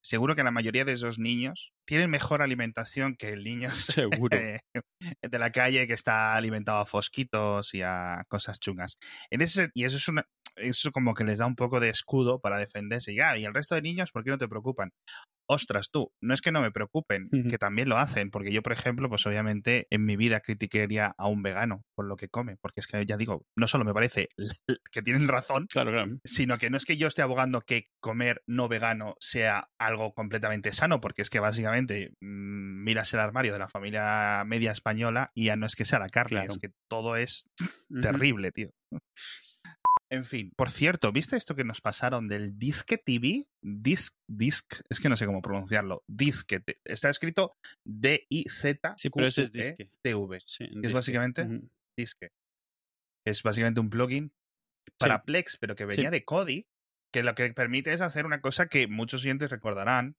seguro que la mayoría de esos niños tienen mejor alimentación que el niño Seguro. de la calle que está alimentado a fosquitos y a cosas chungas. En ese, y eso es una, eso como que les da un poco de escudo para defenderse. Y, ah, y el resto de niños, ¿por qué no te preocupan? Ostras, tú, no es que no me preocupen, que también lo hacen, porque yo, por ejemplo, pues obviamente en mi vida criticaría a un vegano por lo que come, porque es que ya digo, no solo me parece que tienen razón, claro, claro. sino que no es que yo esté abogando que comer no vegano sea algo completamente sano, porque es que básicamente mm, miras el armario de la familia media española y ya no es que sea la carne, Claro. es que todo es terrible, tío. En fin, por cierto, ¿viste esto que nos pasaron del Disque TV? Disc, disc, es que no sé cómo pronunciarlo. Disque, está escrito D-I-Z. Sí, pero ese es disque. T-V. Sí, Es disque. básicamente-. Disque. Es básicamente un plugin para Sí. Plex, pero que venía Sí. de Kodi, que lo que permite es hacer una cosa que muchos oyentes recordarán,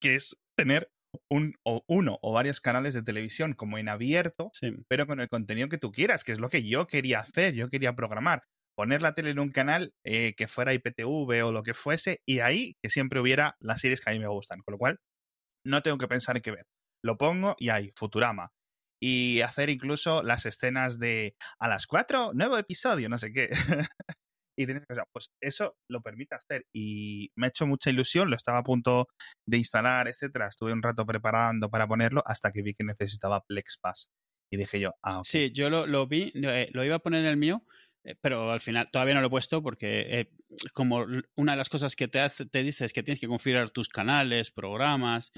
que es tener un, o uno o varios canales de televisión como en abierto, Sí. pero con el contenido que tú quieras, que es lo que yo quería hacer, yo quería programar. Poner la tele en un canal eh, que fuera IPTV o lo que fuese, y ahí que siempre hubiera las series que a mí me gustan. Con lo cual, no tengo que pensar en qué ver. Lo pongo y hay Futurama. Y hacer incluso las escenas de a las 4, nuevo episodio, no sé qué. y tienes que, o pues eso lo permite hacer. Y me ha hecho mucha ilusión, lo estaba a punto de instalar, etcétera. Estuve un rato preparando para ponerlo hasta que vi que necesitaba Plex Pass. Y dije yo, ah, ok. Sí, yo lo, lo vi, eh, lo iba a poner en el mío. Eh, pero al final todavía no lo he puesto porque eh, como una de las cosas que te, hace, te dice es que tienes que configurar tus canales, programas,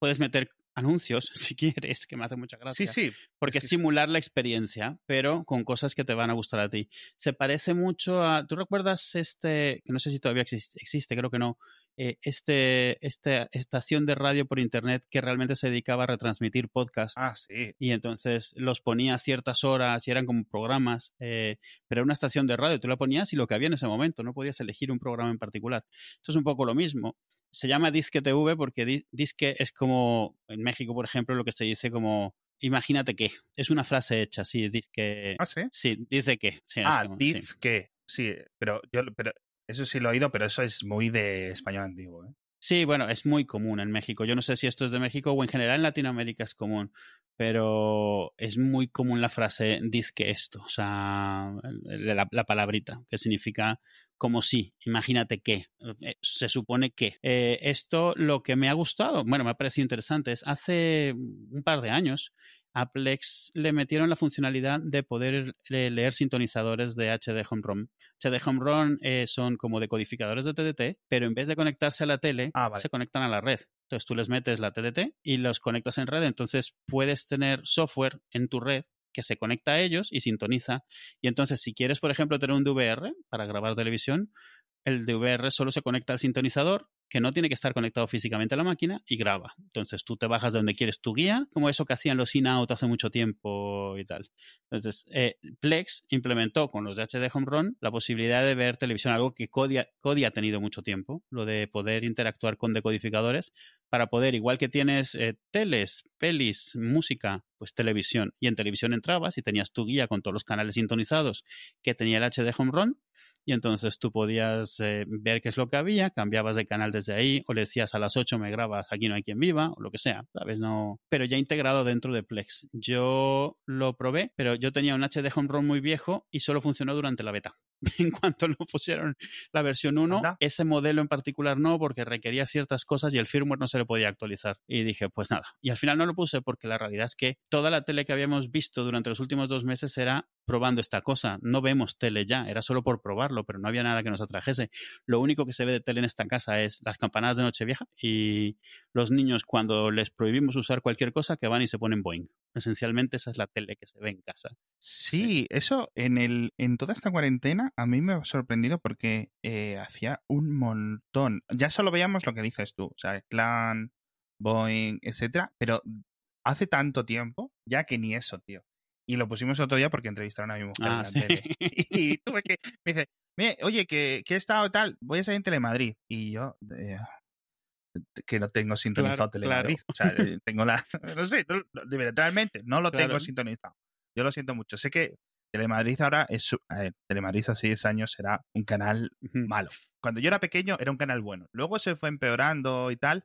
puedes meter anuncios si quieres, que me hace mucha gracia. Sí, sí. Porque es simular la experiencia, pero con cosas que te van a gustar a ti. Se parece mucho a. ¿Tú recuerdas este? Que no sé si todavía existe, existe creo que no. Eh, este, esta estación de radio por internet que realmente se dedicaba a retransmitir podcasts. Ah, sí. Y entonces los ponía a ciertas horas y eran como programas, eh, pero era una estación de radio, tú la ponías y lo que había en ese momento, no podías elegir un programa en particular. Esto es un poco lo mismo. Se llama Disque TV porque Disque es como, en México, por ejemplo, lo que se dice como imagínate que. Es una frase hecha, sí, que. Ah, sí. Sí, dice que. ah, disque. Sí. pero yo pero eso sí lo he oído, pero eso es muy de español antiguo. ¿eh? Sí, bueno, es muy común en México. Yo no sé si esto es de México o en general en Latinoamérica es común, pero es muy común la frase que esto, o sea, la, palabrita, que significa como si, imagínate que, eh, se supone que. Eh, esto lo que me ha gustado, bueno, me ha parecido interesante, es hace un par de años a Plex le metieron la funcionalidad de poder leer sintonizadores de HD Home. HD Home eh, son como decodificadores de TDT, pero en vez de conectarse a la tele, ah, se conectan a la red. Entonces tú les metes la TDT y los conectas en red. Entonces puedes tener software en tu red que se conecta a ellos y sintoniza. Y entonces, si quieres, por ejemplo, tener un DVR para grabar televisión, el DVR solo se conecta al sintonizador que no tiene que estar conectado físicamente a la máquina y graba. Entonces tú te bajas de donde quieres tu guía, como eso que hacían los in-out hace mucho tiempo y tal. Entonces, eh, Plex implementó con los de HD Home Run la posibilidad de ver televisión, algo que Kodi, ha tenido mucho tiempo, lo de poder interactuar con decodificadores para poder, igual que tienes eh, teles, pelis, música, pues televisión. Y en televisión entrabas y tenías tu guía con todos los canales sintonizados que tenía el HD Home Run y entonces tú podías eh, ver qué es lo que había, cambiabas de canal desde ahí o le decías a las 8 me grabas aquí no hay quien viva o lo que sea, ¿sabes? No, pero ya integrado dentro de Plex. Yo lo probé, pero yo tenía un HD Home ROM muy viejo y solo funcionó durante la beta. en cuanto lo pusieron la versión 1, ese modelo en particular no, porque requería ciertas cosas y el firmware no se le podía actualizar. Y dije, pues nada. Y al final no lo puse porque la realidad es que toda la tele que habíamos visto durante los últimos dos meses era probando esta cosa. No vemos tele ya, era solo por probarlo, pero no había nada que nos atrajese. Lo único que se ve de tele en esta casa es las campanadas de Nochevieja y los niños cuando les prohibimos usar cualquier cosa que van y se ponen Boeing. Esencialmente esa es la tele que se ve en casa. Sí, eso en, el, en toda esta cuarentena a mí me ha sorprendido porque eh, hacía un montón. Ya solo veíamos lo que dices tú, o sea, Clan, Boeing, etcétera, pero hace tanto tiempo ya que ni eso, tío. Y lo pusimos otro día porque entrevistaron a mi mujer en ah, la tele. Y tuve que. Me dice, oye, que, que he estado tal, voy a salir en Telemadrid. Y yo. que no tengo sintonizado Telemadrid. O sea, eh, tengo la. No sé, realmente no lo tengo sintonizado. Yo lo siento mucho. Sé que Telemadrid ahora es. A ver, Telemadrid hace 10 años era un canal malo. Cuando yo era pequeño era un canal bueno. Luego se fue empeorando y tal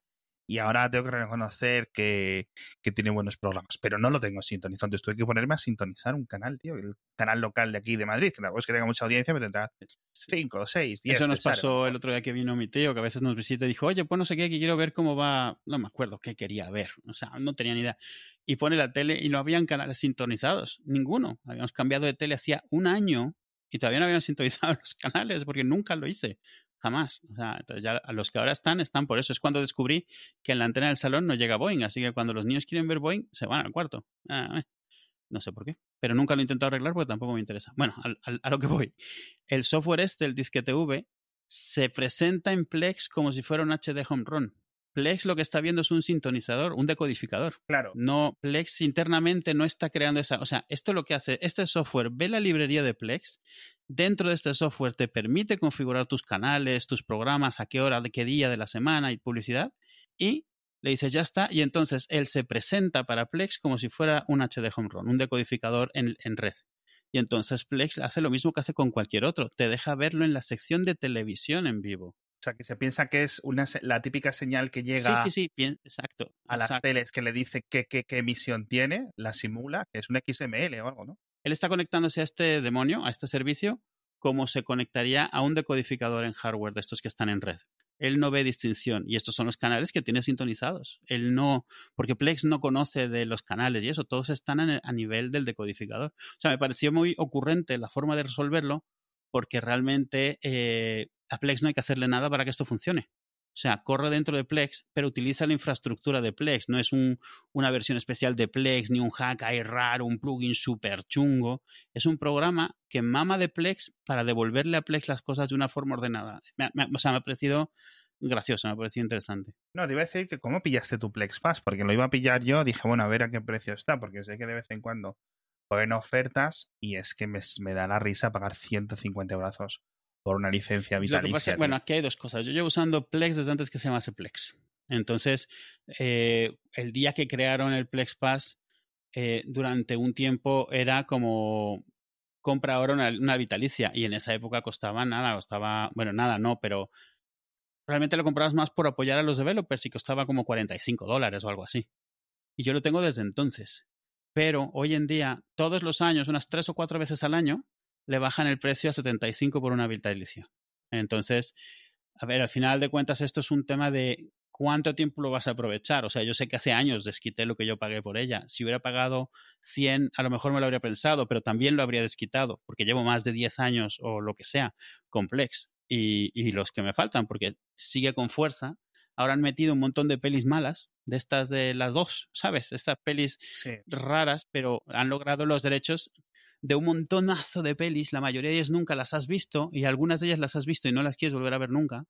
y ahora tengo que reconocer que, tiene buenos programas, pero no lo tengo sintonizado. Entonces tuve que ponerme a sintonizar un canal, tío, el canal local de aquí de Madrid. Tampoco es que tenga mucha audiencia, pero tendrá 5, 6, 10. Eso nos pasó el otro día que vino mi tío, que a veces nos visita y dijo, oye, pues no sé qué, que quiero ver cómo va. No me acuerdo qué quería ver, o sea, no tenía ni idea. Y pone la tele y no habían canales sintonizados, ninguno. Habíamos cambiado de tele hacía un año y todavía no habían sintonizado los canales porque nunca lo hice jamás. O sea, entonces ya los que ahora están, están por eso. Es cuando descubrí que en la antena del salón no llega Boeing, así que cuando los niños quieren ver Boeing, se van al cuarto. Ah, eh, no sé por qué, pero nunca lo he intentado arreglar porque tampoco me interesa. Bueno, a lo que voy. El software este, el disquete V, se presenta en Plex como si fuera un HD Home Run. Plex lo que está viendo es un sintonizador, un decodificador. Claro. No, Plex internamente no está creando esa. O sea, esto lo que hace, este software ve la librería de Plex. Dentro de este software te permite configurar tus canales, tus programas, a qué hora, de qué día de la semana y publicidad. Y le dices ya está. Y entonces él se presenta para Plex como si fuera un HD Home Run, un decodificador en, en red. Y entonces Plex hace lo mismo que hace con cualquier otro. Te deja verlo en la sección de televisión en vivo. O sea, que se piensa que es una, la típica señal que llega sí, sí, sí, exacto, a las teles que le dice qué, qué, qué, emisión tiene, la simula, que es un XML o algo, ¿no? Él está conectándose a este demonio, a este servicio, como se conectaría a un decodificador en hardware de estos que están en red. Él no ve distinción y estos son los canales que tiene sintonizados. Él no, porque Plex no conoce de los canales y eso, todos están a nivel del decodificador. O sea, me pareció muy ocurrente la forma de resolverlo porque realmente eh, a Plex no hay que hacerle nada para que esto funcione. O sea, corre dentro de Plex, pero utiliza la infraestructura de Plex. No es un, una versión especial de Plex, ni un hack ahí raro, un plugin súper chungo. Es un programa que mama de Plex para devolverle a Plex las cosas de una forma ordenada. o sea, me ha parecido gracioso, me ha parecido interesante. No, te iba a decir que cómo pillaste tu Plex Pass, porque lo iba a pillar yo, dije, bueno, a ver a qué precio está, porque sé que de vez en cuando ponen ofertas y es que me, me da la risa pagar 150 brazos por una licencia vitalicia. bueno, aquí hay dos cosas. Yo llevo usando Plex desde antes que se llamase Plex. Entonces, eh, el día que crearon el Plex Pass, eh, durante un tiempo era como compra ahora una, vitalicia y en esa época costaba nada, costaba, bueno, nada, no, pero realmente lo comprabas más por apoyar a los developers y costaba como 45 dólares o algo así. Y yo lo tengo desde entonces. Pero hoy en día, todos los años, unas tres o cuatro veces al año, le bajan el precio a 75 por una vitalicia. Entonces, a ver, al final de cuentas esto es un tema de cuánto tiempo lo vas a aprovechar. O sea, yo sé que hace años desquité lo que yo pagué por ella. Si hubiera pagado 100, a lo mejor me lo habría pensado, pero también lo habría desquitado, porque llevo más de 10 años o lo que sea, complex. Y, y los que me faltan, porque sigue con fuerza. Ahora han metido un montón de pelis malas, de estas de las dos, ¿sabes? Estas pelis raras, pero han logrado los derechos de un montonazo de pelis, la mayoría de ellas nunca las has visto y algunas de ellas las has visto y no las quieres volver a ver nunca,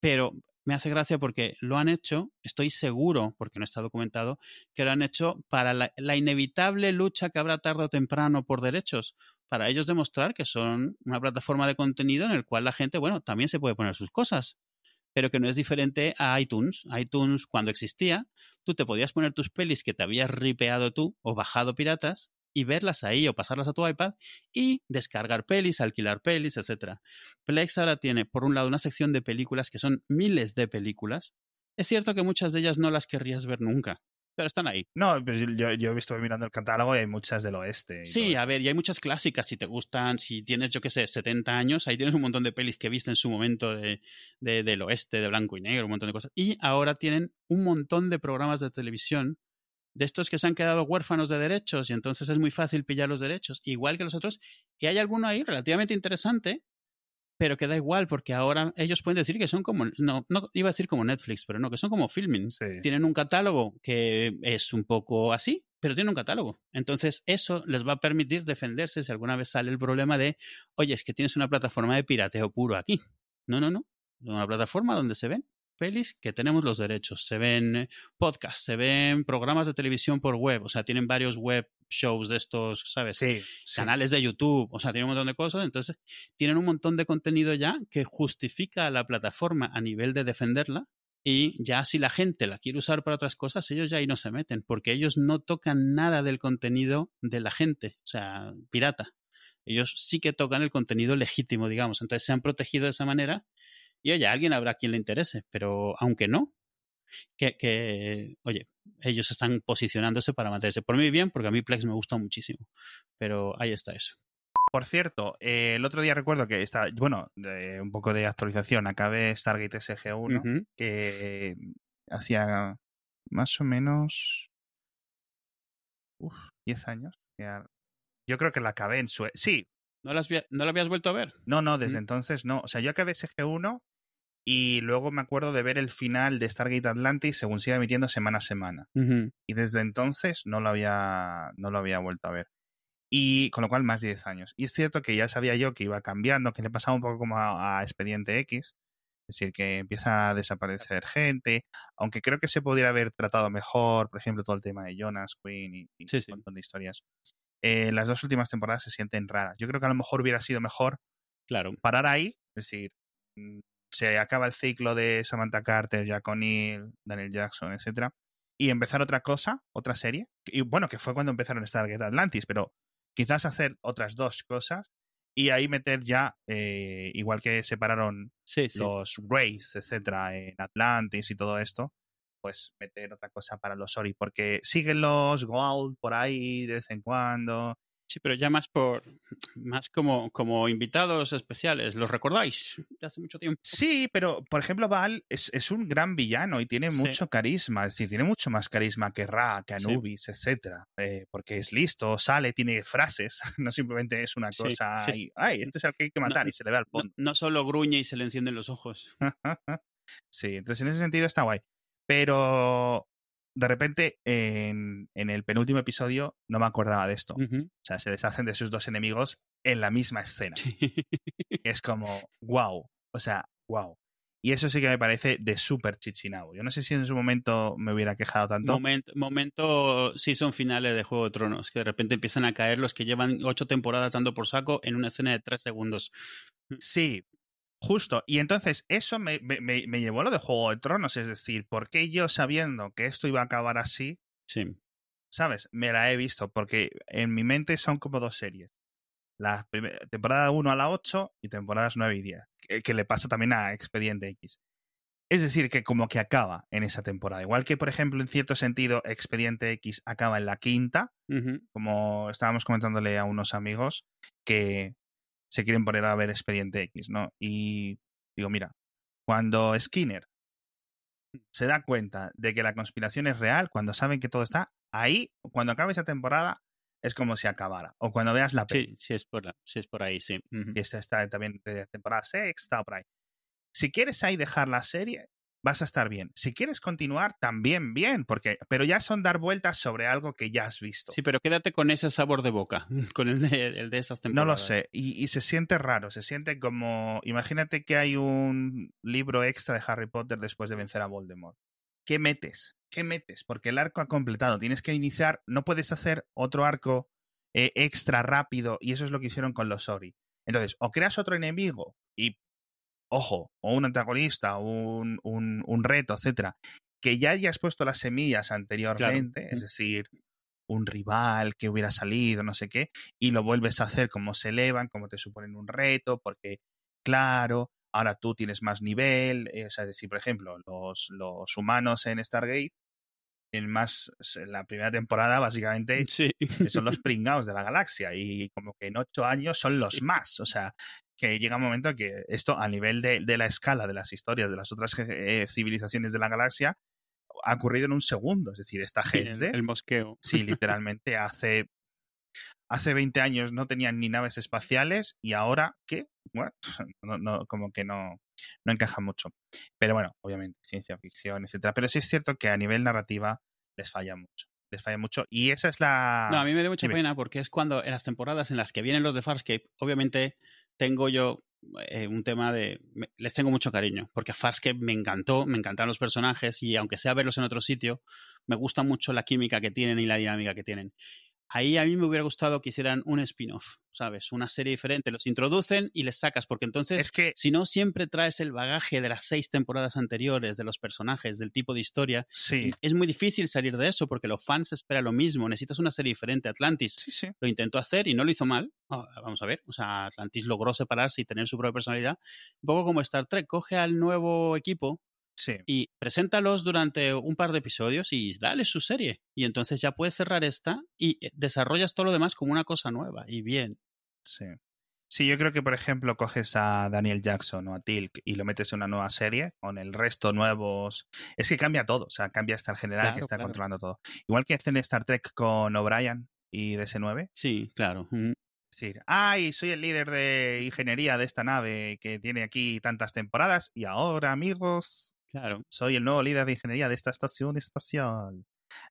pero me hace gracia porque lo han hecho, estoy seguro, porque no está documentado, que lo han hecho para la, la inevitable lucha que habrá tarde o temprano por derechos, para ellos demostrar que son una plataforma de contenido en el cual la gente, bueno, también se puede poner sus cosas pero que no es diferente a iTunes. iTunes, cuando existía, tú te podías poner tus pelis que te habías ripeado tú o bajado piratas y verlas ahí o pasarlas a tu iPad y descargar pelis, alquilar pelis, etc. Plex ahora tiene, por un lado, una sección de películas que son miles de películas. Es cierto que muchas de ellas no las querrías ver nunca, pero están ahí. No, pues yo, he visto mirando el catálogo y hay muchas del oeste. Sí, a ver, y hay muchas clásicas, si te gustan, si tienes, yo qué sé, 70 años, ahí tienes un montón de pelis que viste en su momento de, del oeste, de blanco y negro, un montón de cosas. Y ahora tienen un montón de programas de televisión de estos que se han quedado huérfanos de derechos y entonces es muy fácil pillar los derechos, igual que los otros. Y hay alguno ahí relativamente interesante, pero que da igual porque ahora ellos pueden decir que son como, no, no iba a decir como Netflix, pero no, que son como filming. Tienen un catálogo que es un poco así, pero tienen un catálogo. Entonces eso les va a permitir defenderse si alguna vez sale el problema de, oye, es que tienes una plataforma de pirateo puro aquí. No, no, no. Una plataforma donde se ven pelis que tenemos los derechos. Se ven eh, podcasts, se ven programas de televisión por web, o sea, tienen varios web shows de estos, ¿sabes? Sí, Canales de YouTube, o sea, tienen un montón de cosas. Entonces, tienen un montón de contenido ya que justifica a la plataforma a nivel de defenderla. Y ya si la gente la quiere usar para otras cosas, ellos ya ahí no se meten, porque ellos no tocan nada del contenido de la gente, o sea, pirata. Ellos sí que tocan el contenido legítimo, digamos. Entonces se han protegido de esa manera y oye, a alguien habrá quien le interese, pero aunque no, que, oye, ellos están posicionándose para mantenerse. Por mí bien, porque a mí Plex me gusta muchísimo, pero ahí está eso. Por cierto, eh, el otro día recuerdo que está, bueno, un poco de actualización, acabé Stargate SG1, que hacía más o menos uf, 10 años. Yo creo que la acabé en su... Sí. ¿No la, ¿No la habías vuelto a ver? No, no, desde entonces no. O sea, yo acabé SG1 y luego me acuerdo de ver el final de Stargate Atlantis según sigue emitiendo semana a semana. Y desde entonces no lo, había, no lo había vuelto a ver. Y con lo cual más de 10 años. Y es cierto que ya sabía yo que iba cambiando, que le pasaba un poco como a, Expediente X. Es decir, que empieza a desaparecer gente, aunque creo que se podría haber tratado mejor, por ejemplo, todo el tema de Jonas, Queen y, un montón de historias. Eh, las dos últimas temporadas se sienten raras. Yo creo que a lo mejor hubiera sido mejor claro. parar ahí, es decir, mm, se acaba el ciclo de Samantha Carter, Jack O'Neill, Daniel Jackson, etcétera, y empezar otra cosa, otra serie. Y bueno, que fue cuando empezaron Stargate Atlantis, pero quizás hacer otras dos cosas y ahí meter ya, eh, igual que separaron los Rays, etcétera, en Atlantis y todo esto, pues meter otra cosa para los Ori, porque siguen los Gold por ahí de vez en cuando Sí, pero ya más por más como, como invitados especiales. ¿Los recordáis? De hace mucho tiempo. Sí, pero por ejemplo, Val es, es un gran villano y tiene Sí. mucho carisma. Es decir, tiene mucho más carisma que Ra, que Sí. Anubis, etcétera. Eh, porque es listo, sale, tiene frases. No simplemente es una Sí, cosa. sí, sí. Ay, este es el que hay que No, matar y se le ve al No, fondo. no solo gruñe y se le encienden los ojos. sí, entonces en ese sentido está guay. Pero de repente en, en el penúltimo episodio no me acordaba de esto. O sea, se deshacen de sus dos enemigos en la misma escena. Sí. es como, wow, o sea, wow. Y eso sí que me parece de súper chichinabo. Yo no sé si en su momento me hubiera quejado tanto. Momento, momento season finales de Juego de Tronos, que de repente empiezan a caer los que llevan ocho temporadas dando por saco en una escena de tres segundos. Sí, justo. Y entonces eso me, me- me- llevó a lo de Juego de Tronos. Es decir, ¿por qué yo sabiendo que esto iba a acabar así, Sí. sabes? Me la he visto. Porque en mi mente son como dos series. La temporada 1 a la 8 y temporadas 9 y 10. Que, que le pasa también a Expediente X. Es decir, que como que acaba en esa temporada. Igual que, por ejemplo, en cierto sentido, Expediente X acaba en la quinta, como estábamos comentándole a unos amigos que se quieren poner a ver Expediente X, ¿no? Y digo, mira, cuando Skinner se da cuenta de que la conspiración es real, cuando saben que todo está ahí, cuando acabe esa temporada, es como si acabara. O cuando veas la peli, Sí, sí es por, sí es por ahí, sí. Esta está también de temporada 6, está por ahí. Si quieres ahí dejar la serie, vas a estar bien. Si quieres continuar, también bien, porque pero ya son dar vueltas sobre algo que ya has visto. Sí, pero quédate con ese sabor de boca, con el de, el de esas No temporadas. lo sé. Y, y se siente raro. Se siente como. Imagínate que hay un libro extra de Harry Potter después de vencer a Voldemort. ¿Qué metes? ¿Qué metes? Porque el arco ha completado. Tienes que iniciar. No puedes hacer otro arco eh, extra rápido. Y eso es lo que hicieron con los Ori. Entonces, o creas otro enemigo y. Ojo, o un antagonista, un, un, un reto, etcétera, que ya hayas puesto las semillas anteriormente, es Mm. decir, un rival que hubiera salido, no sé qué, y lo vuelves a hacer como se elevan, como te suponen un reto, porque, claro, ahora tú tienes más nivel, eh, o sea, es decir, por ejemplo, los, los humanos en Stargate, en más, en la primera temporada, básicamente, Sí. que son los pringados de la galaxia, y como que en ocho años son los más, o sea, que llega un momento que esto, a nivel de, de la escala de las historias de las otras eh, civilizaciones de la galaxia, ha ocurrido en un segundo, es decir, esta Sí, el, gente... el mosqueo. Sí, literalmente hace hace 20 años no tenían ni naves espaciales y ahora ¿qué? Bueno, no, no, como que no no encaja mucho. Pero bueno, obviamente ciencia ficción, etcétera, pero sí es cierto que a nivel narrativa les falla mucho. Les falla mucho y esa es la No, a mí me da mucha dime. pena porque es cuando en las temporadas en las que vienen los de Farscape, obviamente tengo yo eh, un tema de... me- les tengo mucho cariño, porque Farscape me encantó, me encantaron los personajes y aunque sea verlos en otro sitio, me gusta mucho la química que tienen y la dinámica que tienen. Ahí a mí me hubiera gustado que hicieran un spin-off, ¿sabes? Una serie diferente, los introducen y les sacas, porque entonces es que si no siempre traes el bagaje de las seis temporadas anteriores, de los personajes, del tipo de historia, sí, es muy difícil salir de eso porque los fans esperan lo mismo. Necesitas una serie diferente. Atlantis sí, sí. lo intentó hacer y no lo hizo mal. Ah, vamos a ver. O sea, Atlantis logró separarse y tener su propia personalidad. Un poco como Star Trek. Coge al nuevo equipo Sí, y preséntalos durante un par de episodios y dale su serie. Y entonces ya puedes cerrar esta y eh, desarrollas todo lo demás como una cosa nueva. Y bien. sí. Sí, yo creo que, por ejemplo, coges a Daniel Jackson o a Tilk y lo metes en una nueva serie con el resto nuevos. Es que cambia todo, o sea, cambia hasta el general que está claro. controlando todo. Igual que hacen Star Trek con O'Brien y DS9. Sí, claro. Mm. Es decir, ay, soy el líder de ingeniería de esta nave que tiene aquí tantas temporadas y ahora, amigos, Claro. soy el nuevo líder de ingeniería de esta estación espacial.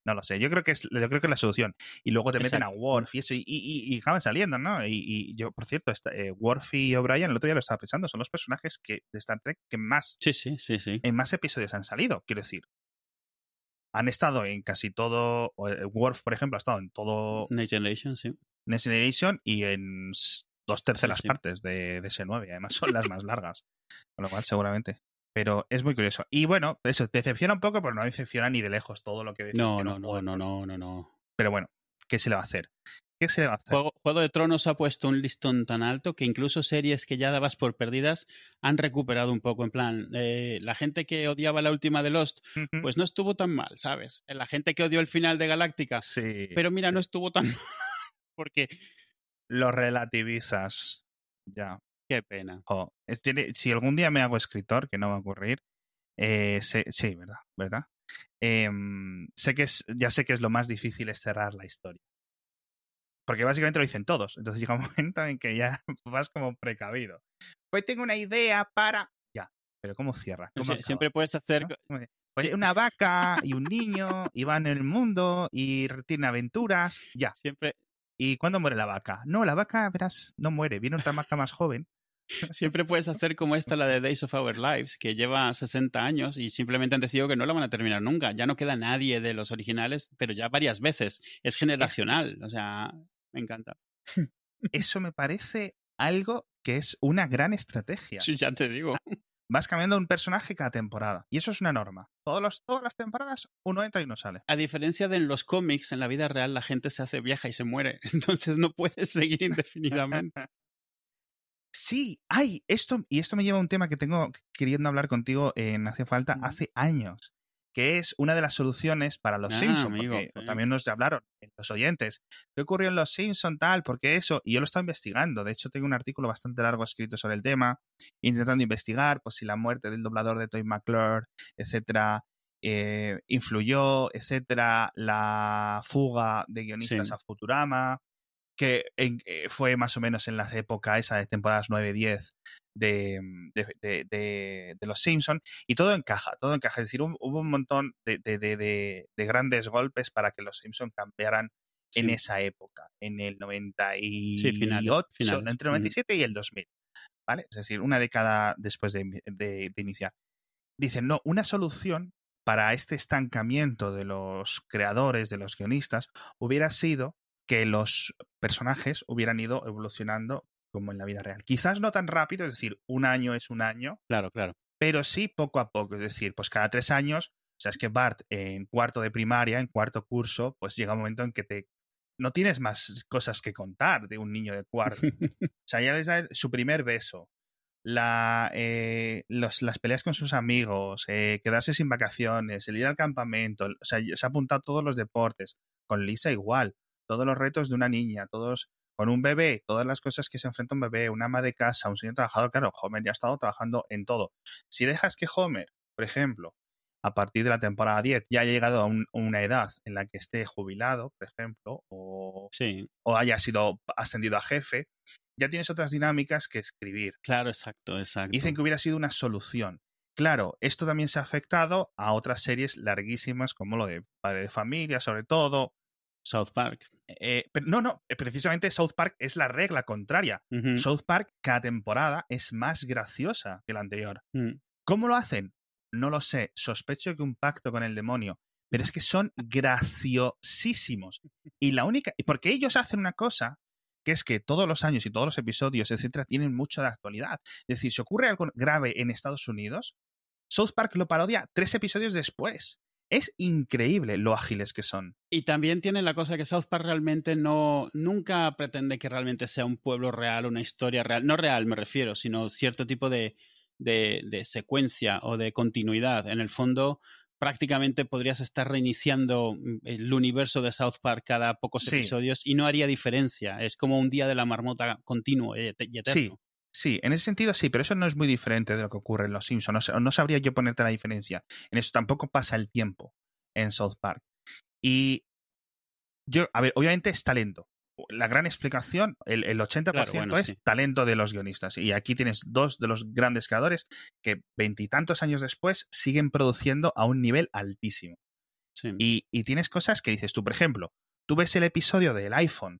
No lo sé, yo creo que es, yo creo que es la solución. Y luego te meten a. Worf y eso, y, y, y acaban saliendo, ¿no? Y, y yo, por cierto, esta, eh, Worf y O'Brien, el otro día lo estaba pensando, son los personajes que, de Star Trek que más, Sí, sí, sí, sí. en más episodios han salido, quiero decir. Han estado en casi todo, eh, Worf, por ejemplo, ha estado en todo Next Generation, sí. Next Generation y en dos terceras sí. partes de, de ese 9. Además, son las más largas. Con lo cual, seguramente. Pero es muy curioso. Y bueno, eso decepciona un poco, pero no decepciona ni de lejos todo lo que No, no, no, no, no, no, no. Pero bueno, ¿qué se le va a hacer? ¿Qué se le va a hacer? Juego, Juego de Tronos ha puesto un listón tan alto que incluso series que ya dabas por perdidas han recuperado un poco. En plan, eh, la gente que odiaba la última de Lost, pues no estuvo tan mal, ¿sabes? La gente que odió el final de Galáctica, sí. pero mira, sí. no estuvo tan mal. Porque lo relativizas. Ya. Qué pena. Es- si algún día me hago escritor, que no va a ocurrir, eh, sé- sí, verdad, verdad. Em, sé que es, ya sé que es lo más difícil es cerrar la historia. Porque básicamente lo dicen todos. Entonces llega un momento en que ya vas como precavido. Pues tengo una idea para. Ya. Pero ¿cómo cierra? Siempre puedes hacer. Pues Sí. una vaca y un niño y van en el mundo y tienen aventuras. Ya. Siempre, ¿Y cuándo muere la vaca? No, la vaca, verás, no muere. Viene otra vaca más joven. Siempre puedes hacer como esta, la de Days of Our Lives, que lleva 60 años y simplemente han decidido que no la van a terminar nunca. Ya no queda nadie de los originales, pero ya varias veces. Es generacional. O sea, me encanta. Eso me parece algo que es una gran estrategia. Sí, ya te digo. Vas cambiando un personaje cada temporada. Y eso es una norma. Todos los, todas las temporadas, uno entra y uno sale. A diferencia de en los cómics, en la vida real la gente se hace vieja y se muere. Entonces no puedes seguir indefinidamente. Sí, ay, esto, y esto me lleva a un tema que tengo queriendo hablar contigo en Hace Falta hace años, que es una de las soluciones para los Ah, Simpsons, amigo, porque también nos hablaron los oyentes. ¿Qué ocurrió en los Simpsons tal? Porque eso, y yo lo he estado investigando, de hecho tengo un artículo bastante largo escrito sobre el tema, intentando investigar, pues si la muerte del doblador de Toy McClure, etcétera, eh, influyó, etcétera, la fuga de guionistas Sí. a Futurama, que en- eh, fue más o menos en la época esa de temporadas 9-10 de, de, de- Los Simpson y todo encaja, todo encaja. Es decir, hubo, hubo un montón de, de- de- de- de grandes golpes para que Los Simpson cambiaran en esa época, en el 98, Sí, finales, finales. entre el 97 y el 2000. ¿Vale? Es decir, una década después de, de- de iniciar. Dicen, no, una solución para este estancamiento de los creadores, de los guionistas, hubiera sido que los personajes hubieran ido evolucionando como en la vida real. Quizás no tan rápido, es decir, un año es un año, Claro, claro. pero sí poco a poco. Es decir, pues cada tres años, o sea, es que Bart en cuarto de primaria, en cuarto curso, pues llega un momento en que te no tienes más cosas que contar de un niño de cuarto. O sea, ya les da su primer beso, la, eh, los- las peleas con sus amigos, eh, quedarse sin vacaciones, el ir al campamento, o sea, se ha apuntado a todos los deportes, con Lisa igual, todos los retos de una niña, todos con un bebé, todas las cosas que se enfrenta un bebé, una ama de casa, un señor trabajador, claro, Homer ya ha estado trabajando en todo. Si dejas que Homer, por ejemplo, a partir de la temporada 10 ya haya llegado a un- una edad en la que esté jubilado, por ejemplo, o, Sí, o haya sido ascendido a jefe, ya tienes otras dinámicas que escribir. claro, exacto, exacto. Dicen que hubiera sido una solución. Claro, esto también se ha afectado a otras series larguísimas como lo de Padre de Familia, sobre todo. South Park. Eh, pero no, no, eh, precisamente South Park es la regla contraria. South Park cada temporada es más graciosa que la anterior. mm. ¿Cómo lo hacen? No lo sé. Sospecho que un pacto con el demonio. Pero es que son graciosísimos. Y la única. Porque ellos hacen una cosa que es que todos los años y todos los episodios, etcétera, tienen mucho de actualidad. Es decir, si ocurre algo grave en Estados Unidos, South Park lo parodia tres episodios después. Es increíble lo ágiles que son. Y también tiene la cosa que South Park realmente no nunca pretende que realmente sea un pueblo real, una historia real. No real me refiero, sino cierto tipo de, de, de secuencia o de continuidad. En el fondo, prácticamente podrías estar reiniciando mm, el universo de South Park cada pocos Sí. episodios y no haría diferencia. Es como un día de la marmota continuo y et- y eterno. Sí, sí, en ese sentido sí, pero eso no es muy diferente de lo que ocurre en Los Simpsons. No, sa- no sabría yo ponerte la diferencia. En eso tampoco pasa el tiempo en South Park. Y yo, a ver, obviamente es talento. La gran explicación, el, el 80% Claro, bueno, es sí. talento de los guionistas. Y aquí tienes dos de los grandes creadores que veintitantos años después siguen produciendo a un nivel altísimo. Sí. Y, y tienes cosas que dices tú, por ejemplo, tú ves el episodio del iPhone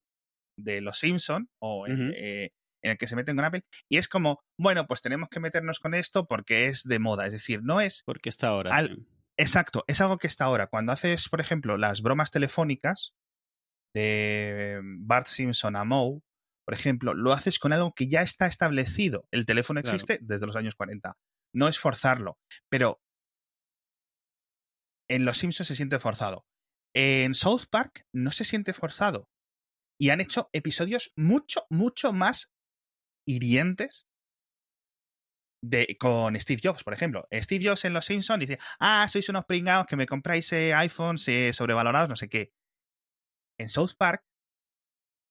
de Los Simpson o eh, en el que se meten con Apple y es como, bueno, pues tenemos que meternos con esto porque es de moda. Es decir, no es Porque está ahora. Al- exacto, es algo que está ahora. Cuando haces, por ejemplo, las bromas telefónicas de Bart Simpson a Moe, por ejemplo, lo haces con algo que ya está establecido. El teléfono Claro. existe desde los años 40. No es forzarlo, pero en Los Simpsons se siente forzado. En South Park no se siente forzado. Y han hecho episodios mucho, mucho más hirientes de, con Steve Jobs, por ejemplo. Steve Jobs en Los Simpsons dice, ah, sois unos pringados que me compráis eh, iPhones eh, sobrevalorados, no sé qué. En South Park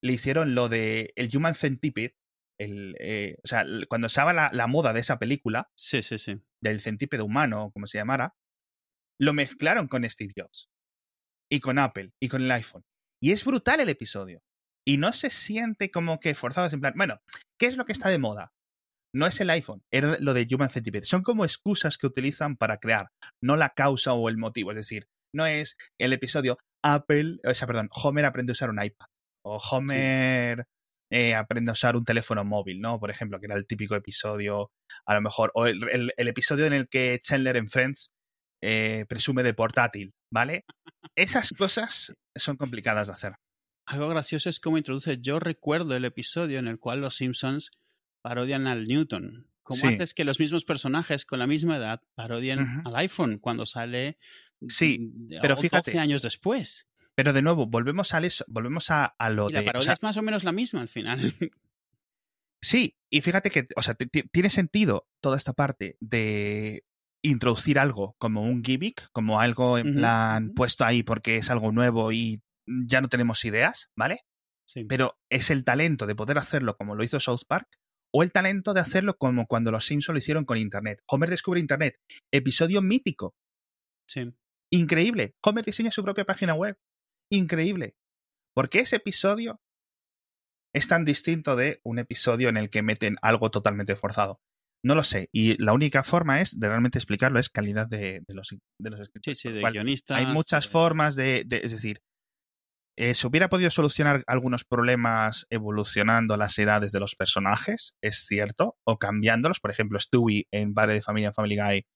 le hicieron lo de el Human Centipede. El, eh, o sea, cuando estaba la, la, moda de esa película, sí, sí, sí. del centípede humano, como se llamara, lo mezclaron con Steve Jobs y con Apple y con el iPhone. Y es brutal el episodio. Y no se siente como que forzado, en plan, bueno, ¿qué es lo que está de moda? No es el iPhone, era lo de Human Centipede. Son como excusas que utilizan para crear, no la causa o el motivo. Es decir, no es el episodio Apple, o sea, perdón, Homer aprende a usar un iPad. O Homer eh, aprende a usar un teléfono móvil, ¿no? Por ejemplo, que era el típico episodio, a lo mejor, o el, episodio en el que Chandler en Friends eh, presume de portátil, ¿vale? Esas cosas son complicadas de hacer. Algo gracioso es cómo introduce. Yo recuerdo el episodio en el cual los Simpsons parodian al Newton. ¿Cómo haces que los mismos personajes con la misma edad parodien al iPhone cuando sale sí, pero fíjate, 12 años después? Pero de nuevo, volvemos a, eso, volvemos a, lo y la de. parodia es más o menos la misma al final. Sí, y fíjate que, o sea, tiene sentido toda esta parte de introducir algo como un gimmick, como algo en plan puesto ahí porque es algo nuevo y ya no tenemos ideas, ¿vale? Sí. Pero es el talento de poder hacerlo como lo hizo South Park o el talento de hacerlo como cuando los Simpsons lo hicieron con Internet. Homer descubre Internet. Episodio mítico. Sí. Increíble. Homer diseña su propia página web. Increíble. Porque ese episodio es tan distinto de un episodio en el que meten algo totalmente forzado. No lo sé. Y la única forma es de realmente explicarlo es calidad de, los, de los escritores. Sí, sí, de guionistas. Hay muchas formas de, Es decir, eh, ¿Se hubiera podido solucionar algunos problemas evolucionando las edades de los personajes? Es cierto. O cambiándolos. Por ejemplo, Stewie en Padre de Familia Family Guy.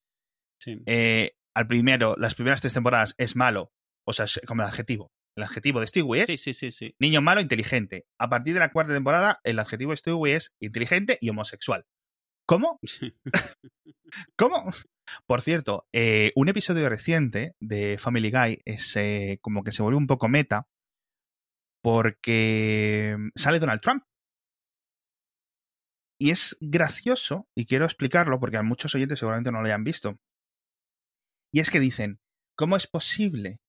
Eh, al primero, las primeras tres temporadas es malo. O sea, como el adjetivo. El adjetivo de Stewie es sí, sí, sí, niño malo, inteligente. A partir de la cuarta temporada, el adjetivo de Stewie es inteligente y homosexual. ¿Cómo? ¿Cómo? Por cierto, eh, un episodio reciente de Family Guy es como que se volvió un poco meta porque sale Donald Trump. Y es gracioso, y quiero explicarlo porque a muchos oyentes seguramente no lo hayan visto. Y es que dicen, ¿cómo es posible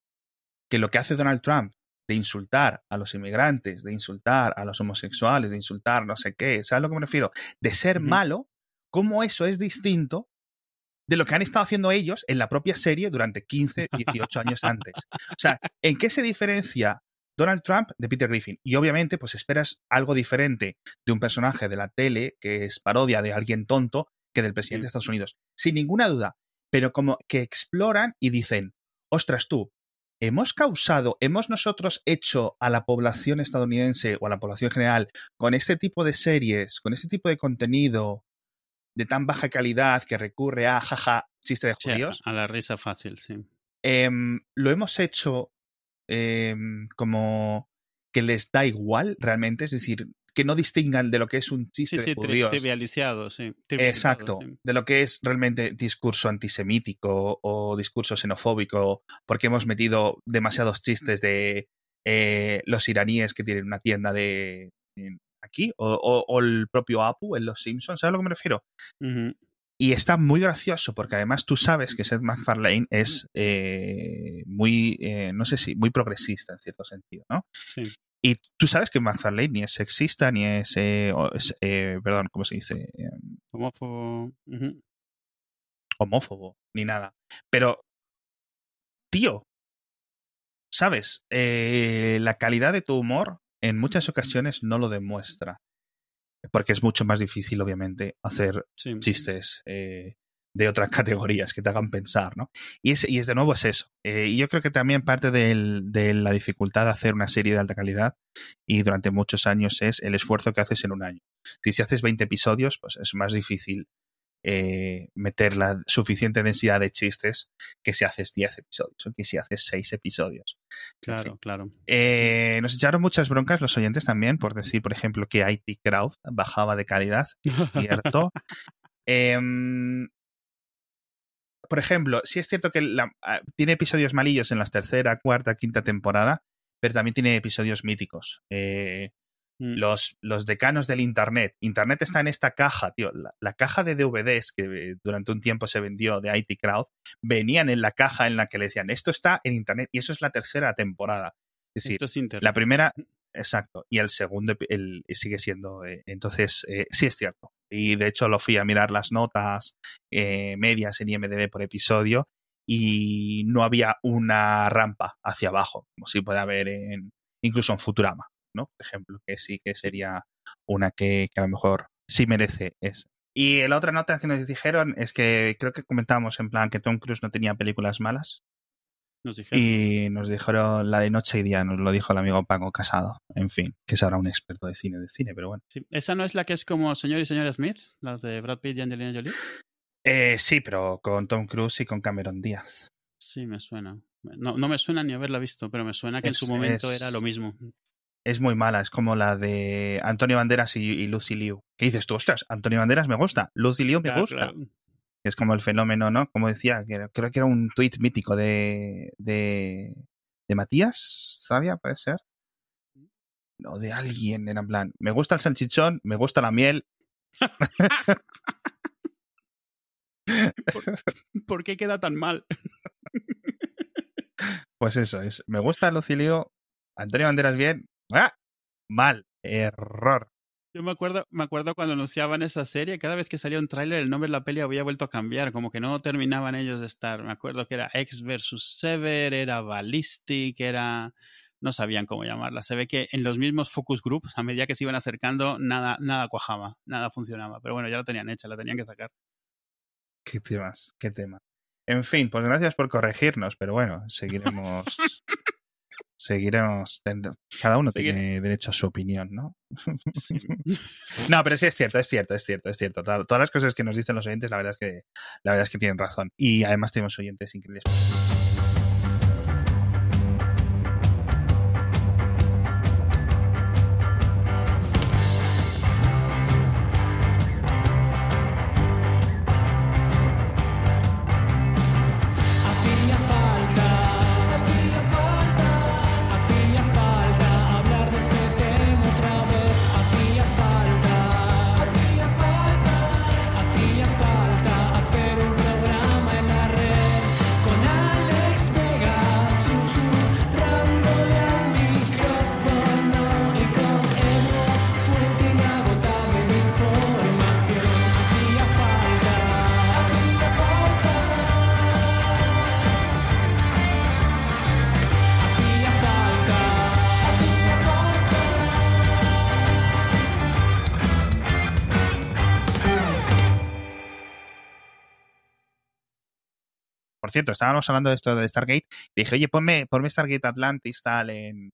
que lo que hace Donald Trump de insultar a los inmigrantes, de insultar a los homosexuales, de insultar no sé qué, ¿sabes a lo que me refiero? De ser malo, ¿cómo eso es distinto de lo que han estado haciendo ellos en la propia serie durante 15, 18 años antes? O sea, ¿en qué se diferencia Donald Trump de Peter Griffin. Y obviamente, pues esperas algo diferente de un personaje de la tele que es parodia de alguien tonto que del presidente de Estados Unidos. Sin ninguna duda. Pero como que exploran y dicen, ostras tú, hemos causado, hemos nosotros hecho a la población estadounidense o a la población general con este tipo de series, con este tipo de contenido de tan baja calidad que recurre a jaja, chiste de judíos. a la risa fácil, sí. Em, lo hemos hecho Em, como que les da igual realmente, es decir, que no distingan de lo que es un chiste sí, de judíos. trivializado, sí. Exacto, de lo que es realmente discurso antisemítico o discurso xenofóbico, porque hemos metido demasiados chistes de eh, los iraníes que tienen una tienda de aquí, o, el propio Apu en Los Simpsons, ¿sabes a lo que me refiero? Y está muy gracioso porque además tú sabes que Seth MacFarlane es eh, muy, eh, no sé si, muy progresista en cierto sentido, ¿no? Sí. Y tú sabes que MacFarlane ni es sexista, ni es, eh, perdón, ¿cómo se dice? Homófobo. Homófobo, ni nada. Pero, tío, ¿sabes? la calidad de tu humor en muchas ocasiones no lo demuestra porque es mucho más difícil, obviamente, hacer chistes eh, de otras categorías que te hagan pensar, ¿no? Y es, y es de nuevo es eso. Eh, y yo creo que también parte de la dificultad de hacer una serie de alta calidad y durante muchos años es el esfuerzo que haces en un año. Si, si haces 20 episodios, pues es más difícil eh, meter la suficiente densidad de chistes que si haces 10 episodios o que si haces 6 episodios. Claro, claro. Eh, nos echaron muchas broncas los oyentes también por decir, por ejemplo, que IT Crowd bajaba de calidad. Es cierto. Em, por ejemplo, sí es cierto que ah, tiene episodios malillos en la tercera, cuarta, quinta temporada, pero también tiene episodios míticos. Eh, Mm. Los, los, decanos del Internet. Internet está en esta caja, tío. La, caja de DVDs que durante un tiempo se vendió de IT Crowd, venían en la caja en la que le decían, esto está en Internet y eso es la tercera temporada. Es decir, la primera, Exacto. Y el segundo el, sigue siendo. Eh, entonces, eh, sí es cierto. Y de hecho lo fui a mirar las notas eh, medias en IMDB por episodio y no había una rampa hacia abajo, como si puede haber en, incluso en Futurama, ¿no? Por ejemplo, que sí que sería una que, que a lo mejor sí merece ese. Y la otra nota que nos dijeron es que creo que comentábamos en plan que Tom Cruise no tenía películas malas. Nos dijeron. Y nos dijeron la de Noche y Día, nos lo dijo el amigo Paco Casado. En fin, que es ahora un experto de cine, de cine, pero bueno. Sí. ¿Esa no es la que es como Señor y Señora Smith? ¿Las de Brad Pitt y Angelina Jolie? Eh, sí, pero con Tom Cruise y con Cameron Díaz. Sí, me suena. No, no me suena ni haberla visto, pero me suena que Es- en su momento es- era lo mismo. Es muy mala, es como la de Antonio Banderas y, y Lucy Liu. ¿Qué dices tú? Ostras, Antonio Banderas me gusta, Lucy Liu me Claro, gusta. claro. Es como el fenómeno, ¿no? Como decía, creo que era un tuit mítico de, de, de Matías, ¿sabía? Puede ser. No, de alguien, era en plan, me gusta el salchichón, me gusta la miel. ¿Por qué queda tan mal? Pues eso es, me gusta Lucy Liu, Antonio Banderas bien, ¡ah! mal, error. Yo me acuerdo, me acuerdo cuando anunciaban esa serie, cada vez que salía un tráiler, el nombre de la peli había vuelto a cambiar, como que no terminaban ellos de estar. Me acuerdo que era X versus Sever, era Ballistic, era. No sabían cómo llamarla. Se ve que en los mismos focus groups, a medida que se iban acercando, nada, nada cuajaba, nada funcionaba. Pero bueno, ya la tenían hecha, la tenían que sacar. Qué temas, qué temas. En fin, pues gracias por corregirnos, pero bueno, seguiremos. Seguiremos. Cada uno Seguir- tiene derecho a su opinión, ¿no? Sí. No, pero sí es cierto, es cierto, es cierto, es cierto. Todas las cosas que nos dicen los oyentes, la verdad es que, la verdad es que tienen razón. Y además tenemos oyentes increíbles. Cierto, estábamos hablando de esto de Stargate. Y dije, oye, ponme, ponme Stargate Atlantis tal en,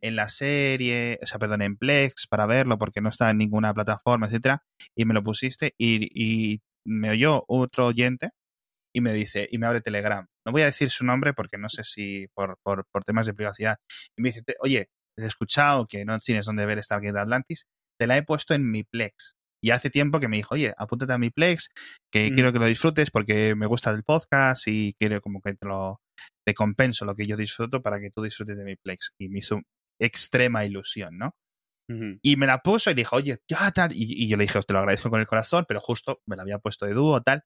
en la serie, o sea, perdón, en Plex para verlo porque no está en ninguna plataforma, etcétera, y me lo pusiste y, y me oyó otro oyente y me dice, y me abre Telegram. No voy a decir su nombre porque no sé si por, por, por temas de privacidad. Y me dice, "Te- oye, he escuchado que no tienes dónde ver Stargate Atlantis, te la he puesto en mi Plex. Y hace tiempo que me dijo, oye, apúntate a mi Plex, que Mm. quiero que lo disfrutes porque me gusta el podcast y quiero como que te lo te compenso lo que yo disfruto para que tú disfrutes de mi Plex. Y me hizo extrema ilusión, ¿no? Y me la puso y dijo, oye, ya tal. Y, y yo le dije, "Os te lo agradezco con el corazón, pero justo me la había puesto de dúo, tal.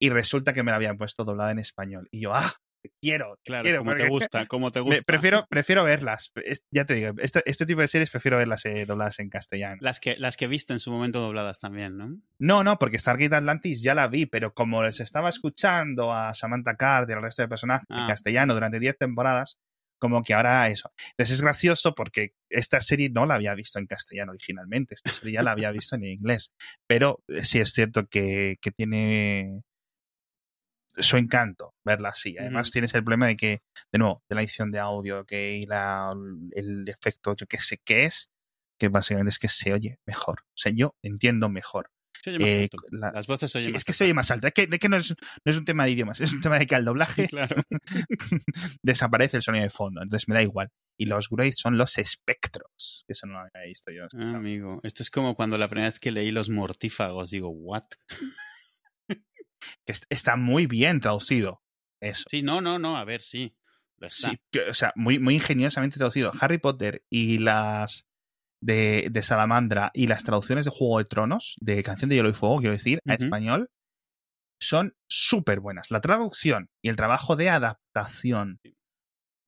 Y resulta que me la habían puesto doblada en español. Y yo, ah, te quiero, te Claro, quiero. como te gusta, como te me- gusta. prefiero, prefiero verlas. Es- ya te digo, este, este tipo de series prefiero verlas eh, dobladas en castellano. Las que, las que viste en su momento dobladas también, ¿no? No, no, porque Stargate Atlantis ya la vi, pero como les estaba escuchando a Samantha Card y al resto de personajes en Ah. castellano durante 10 temporadas, como que ahora eso. Entonces es gracioso porque esta serie no la había visto en castellano originalmente, esta serie ya la había visto en inglés, pero eh, sí es cierto que, que tiene su encanto verla así. Además tienes el problema de que, de nuevo, de la edición de audio, que y la, el efecto, yo qué sé qué es, que básicamente es que se oye mejor. O sea, yo entiendo mejor. Se oye más Eh, alto. la- Las voces se Sí, oyen más es que se oye más alto. Es que, es que no, es, no es un tema de idiomas, es un tema de que al doblaje Claro. desaparece el sonido de fondo. Entonces me da igual. Y los Greys son los espectros. Eso no lo había visto yo. Ah, amigo, esto es como cuando la primera vez que leí Los Mortífagos, digo, ¿what? Que est- está muy bien traducido. Eso. Sí, no, no, no, a ver, sí. Sí, que- o sea, muy, muy ingeniosamente traducido. Harry Potter y las de, de Salamandra y las traducciones de Juego de Tronos, de Canción de Hielo y Fuego, quiero decir, a español, son súper buenas. La traducción y el trabajo de adaptación,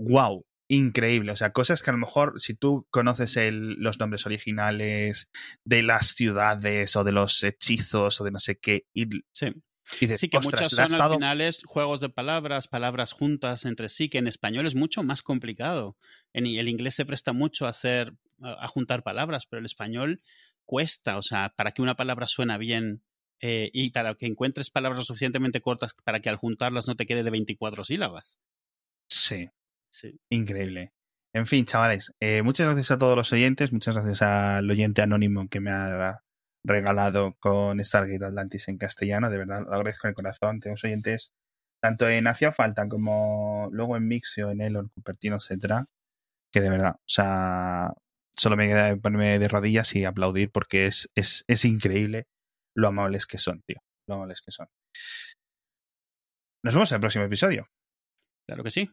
wow, increíble. O sea, cosas que a lo mejor si tú conoces el, los nombres originales de las ciudades o de los hechizos o de no sé qué, y Sí. Dices, Sí, que "Ostras, muchos le ha son estado- al final es juegos de palabras, palabras juntas entre sí, que en español es mucho más complicado. En el inglés se presta mucho a hacer, a juntar palabras, pero el español cuesta, o sea, para que una palabra suena bien eh, y para que encuentres palabras suficientemente cortas para que al juntarlas no te quede de 24 sílabas. Sí, Sí. increíble. En fin, chavales, eh, muchas gracias a todos los oyentes, muchas gracias al oyente anónimo que me ha regalado con Stargate Atlantis en castellano, de verdad, lo agradezco de corazón. Tenemos oyentes tanto en Hacía Falta como luego en Mixio, en Elon, Cupertino, etcétera, que de verdad, o sea, solo me queda ponerme de rodillas y aplaudir porque es, es, es increíble lo amables que son, tío, lo amables que son. Nos vemos en el próximo episodio. Claro que sí.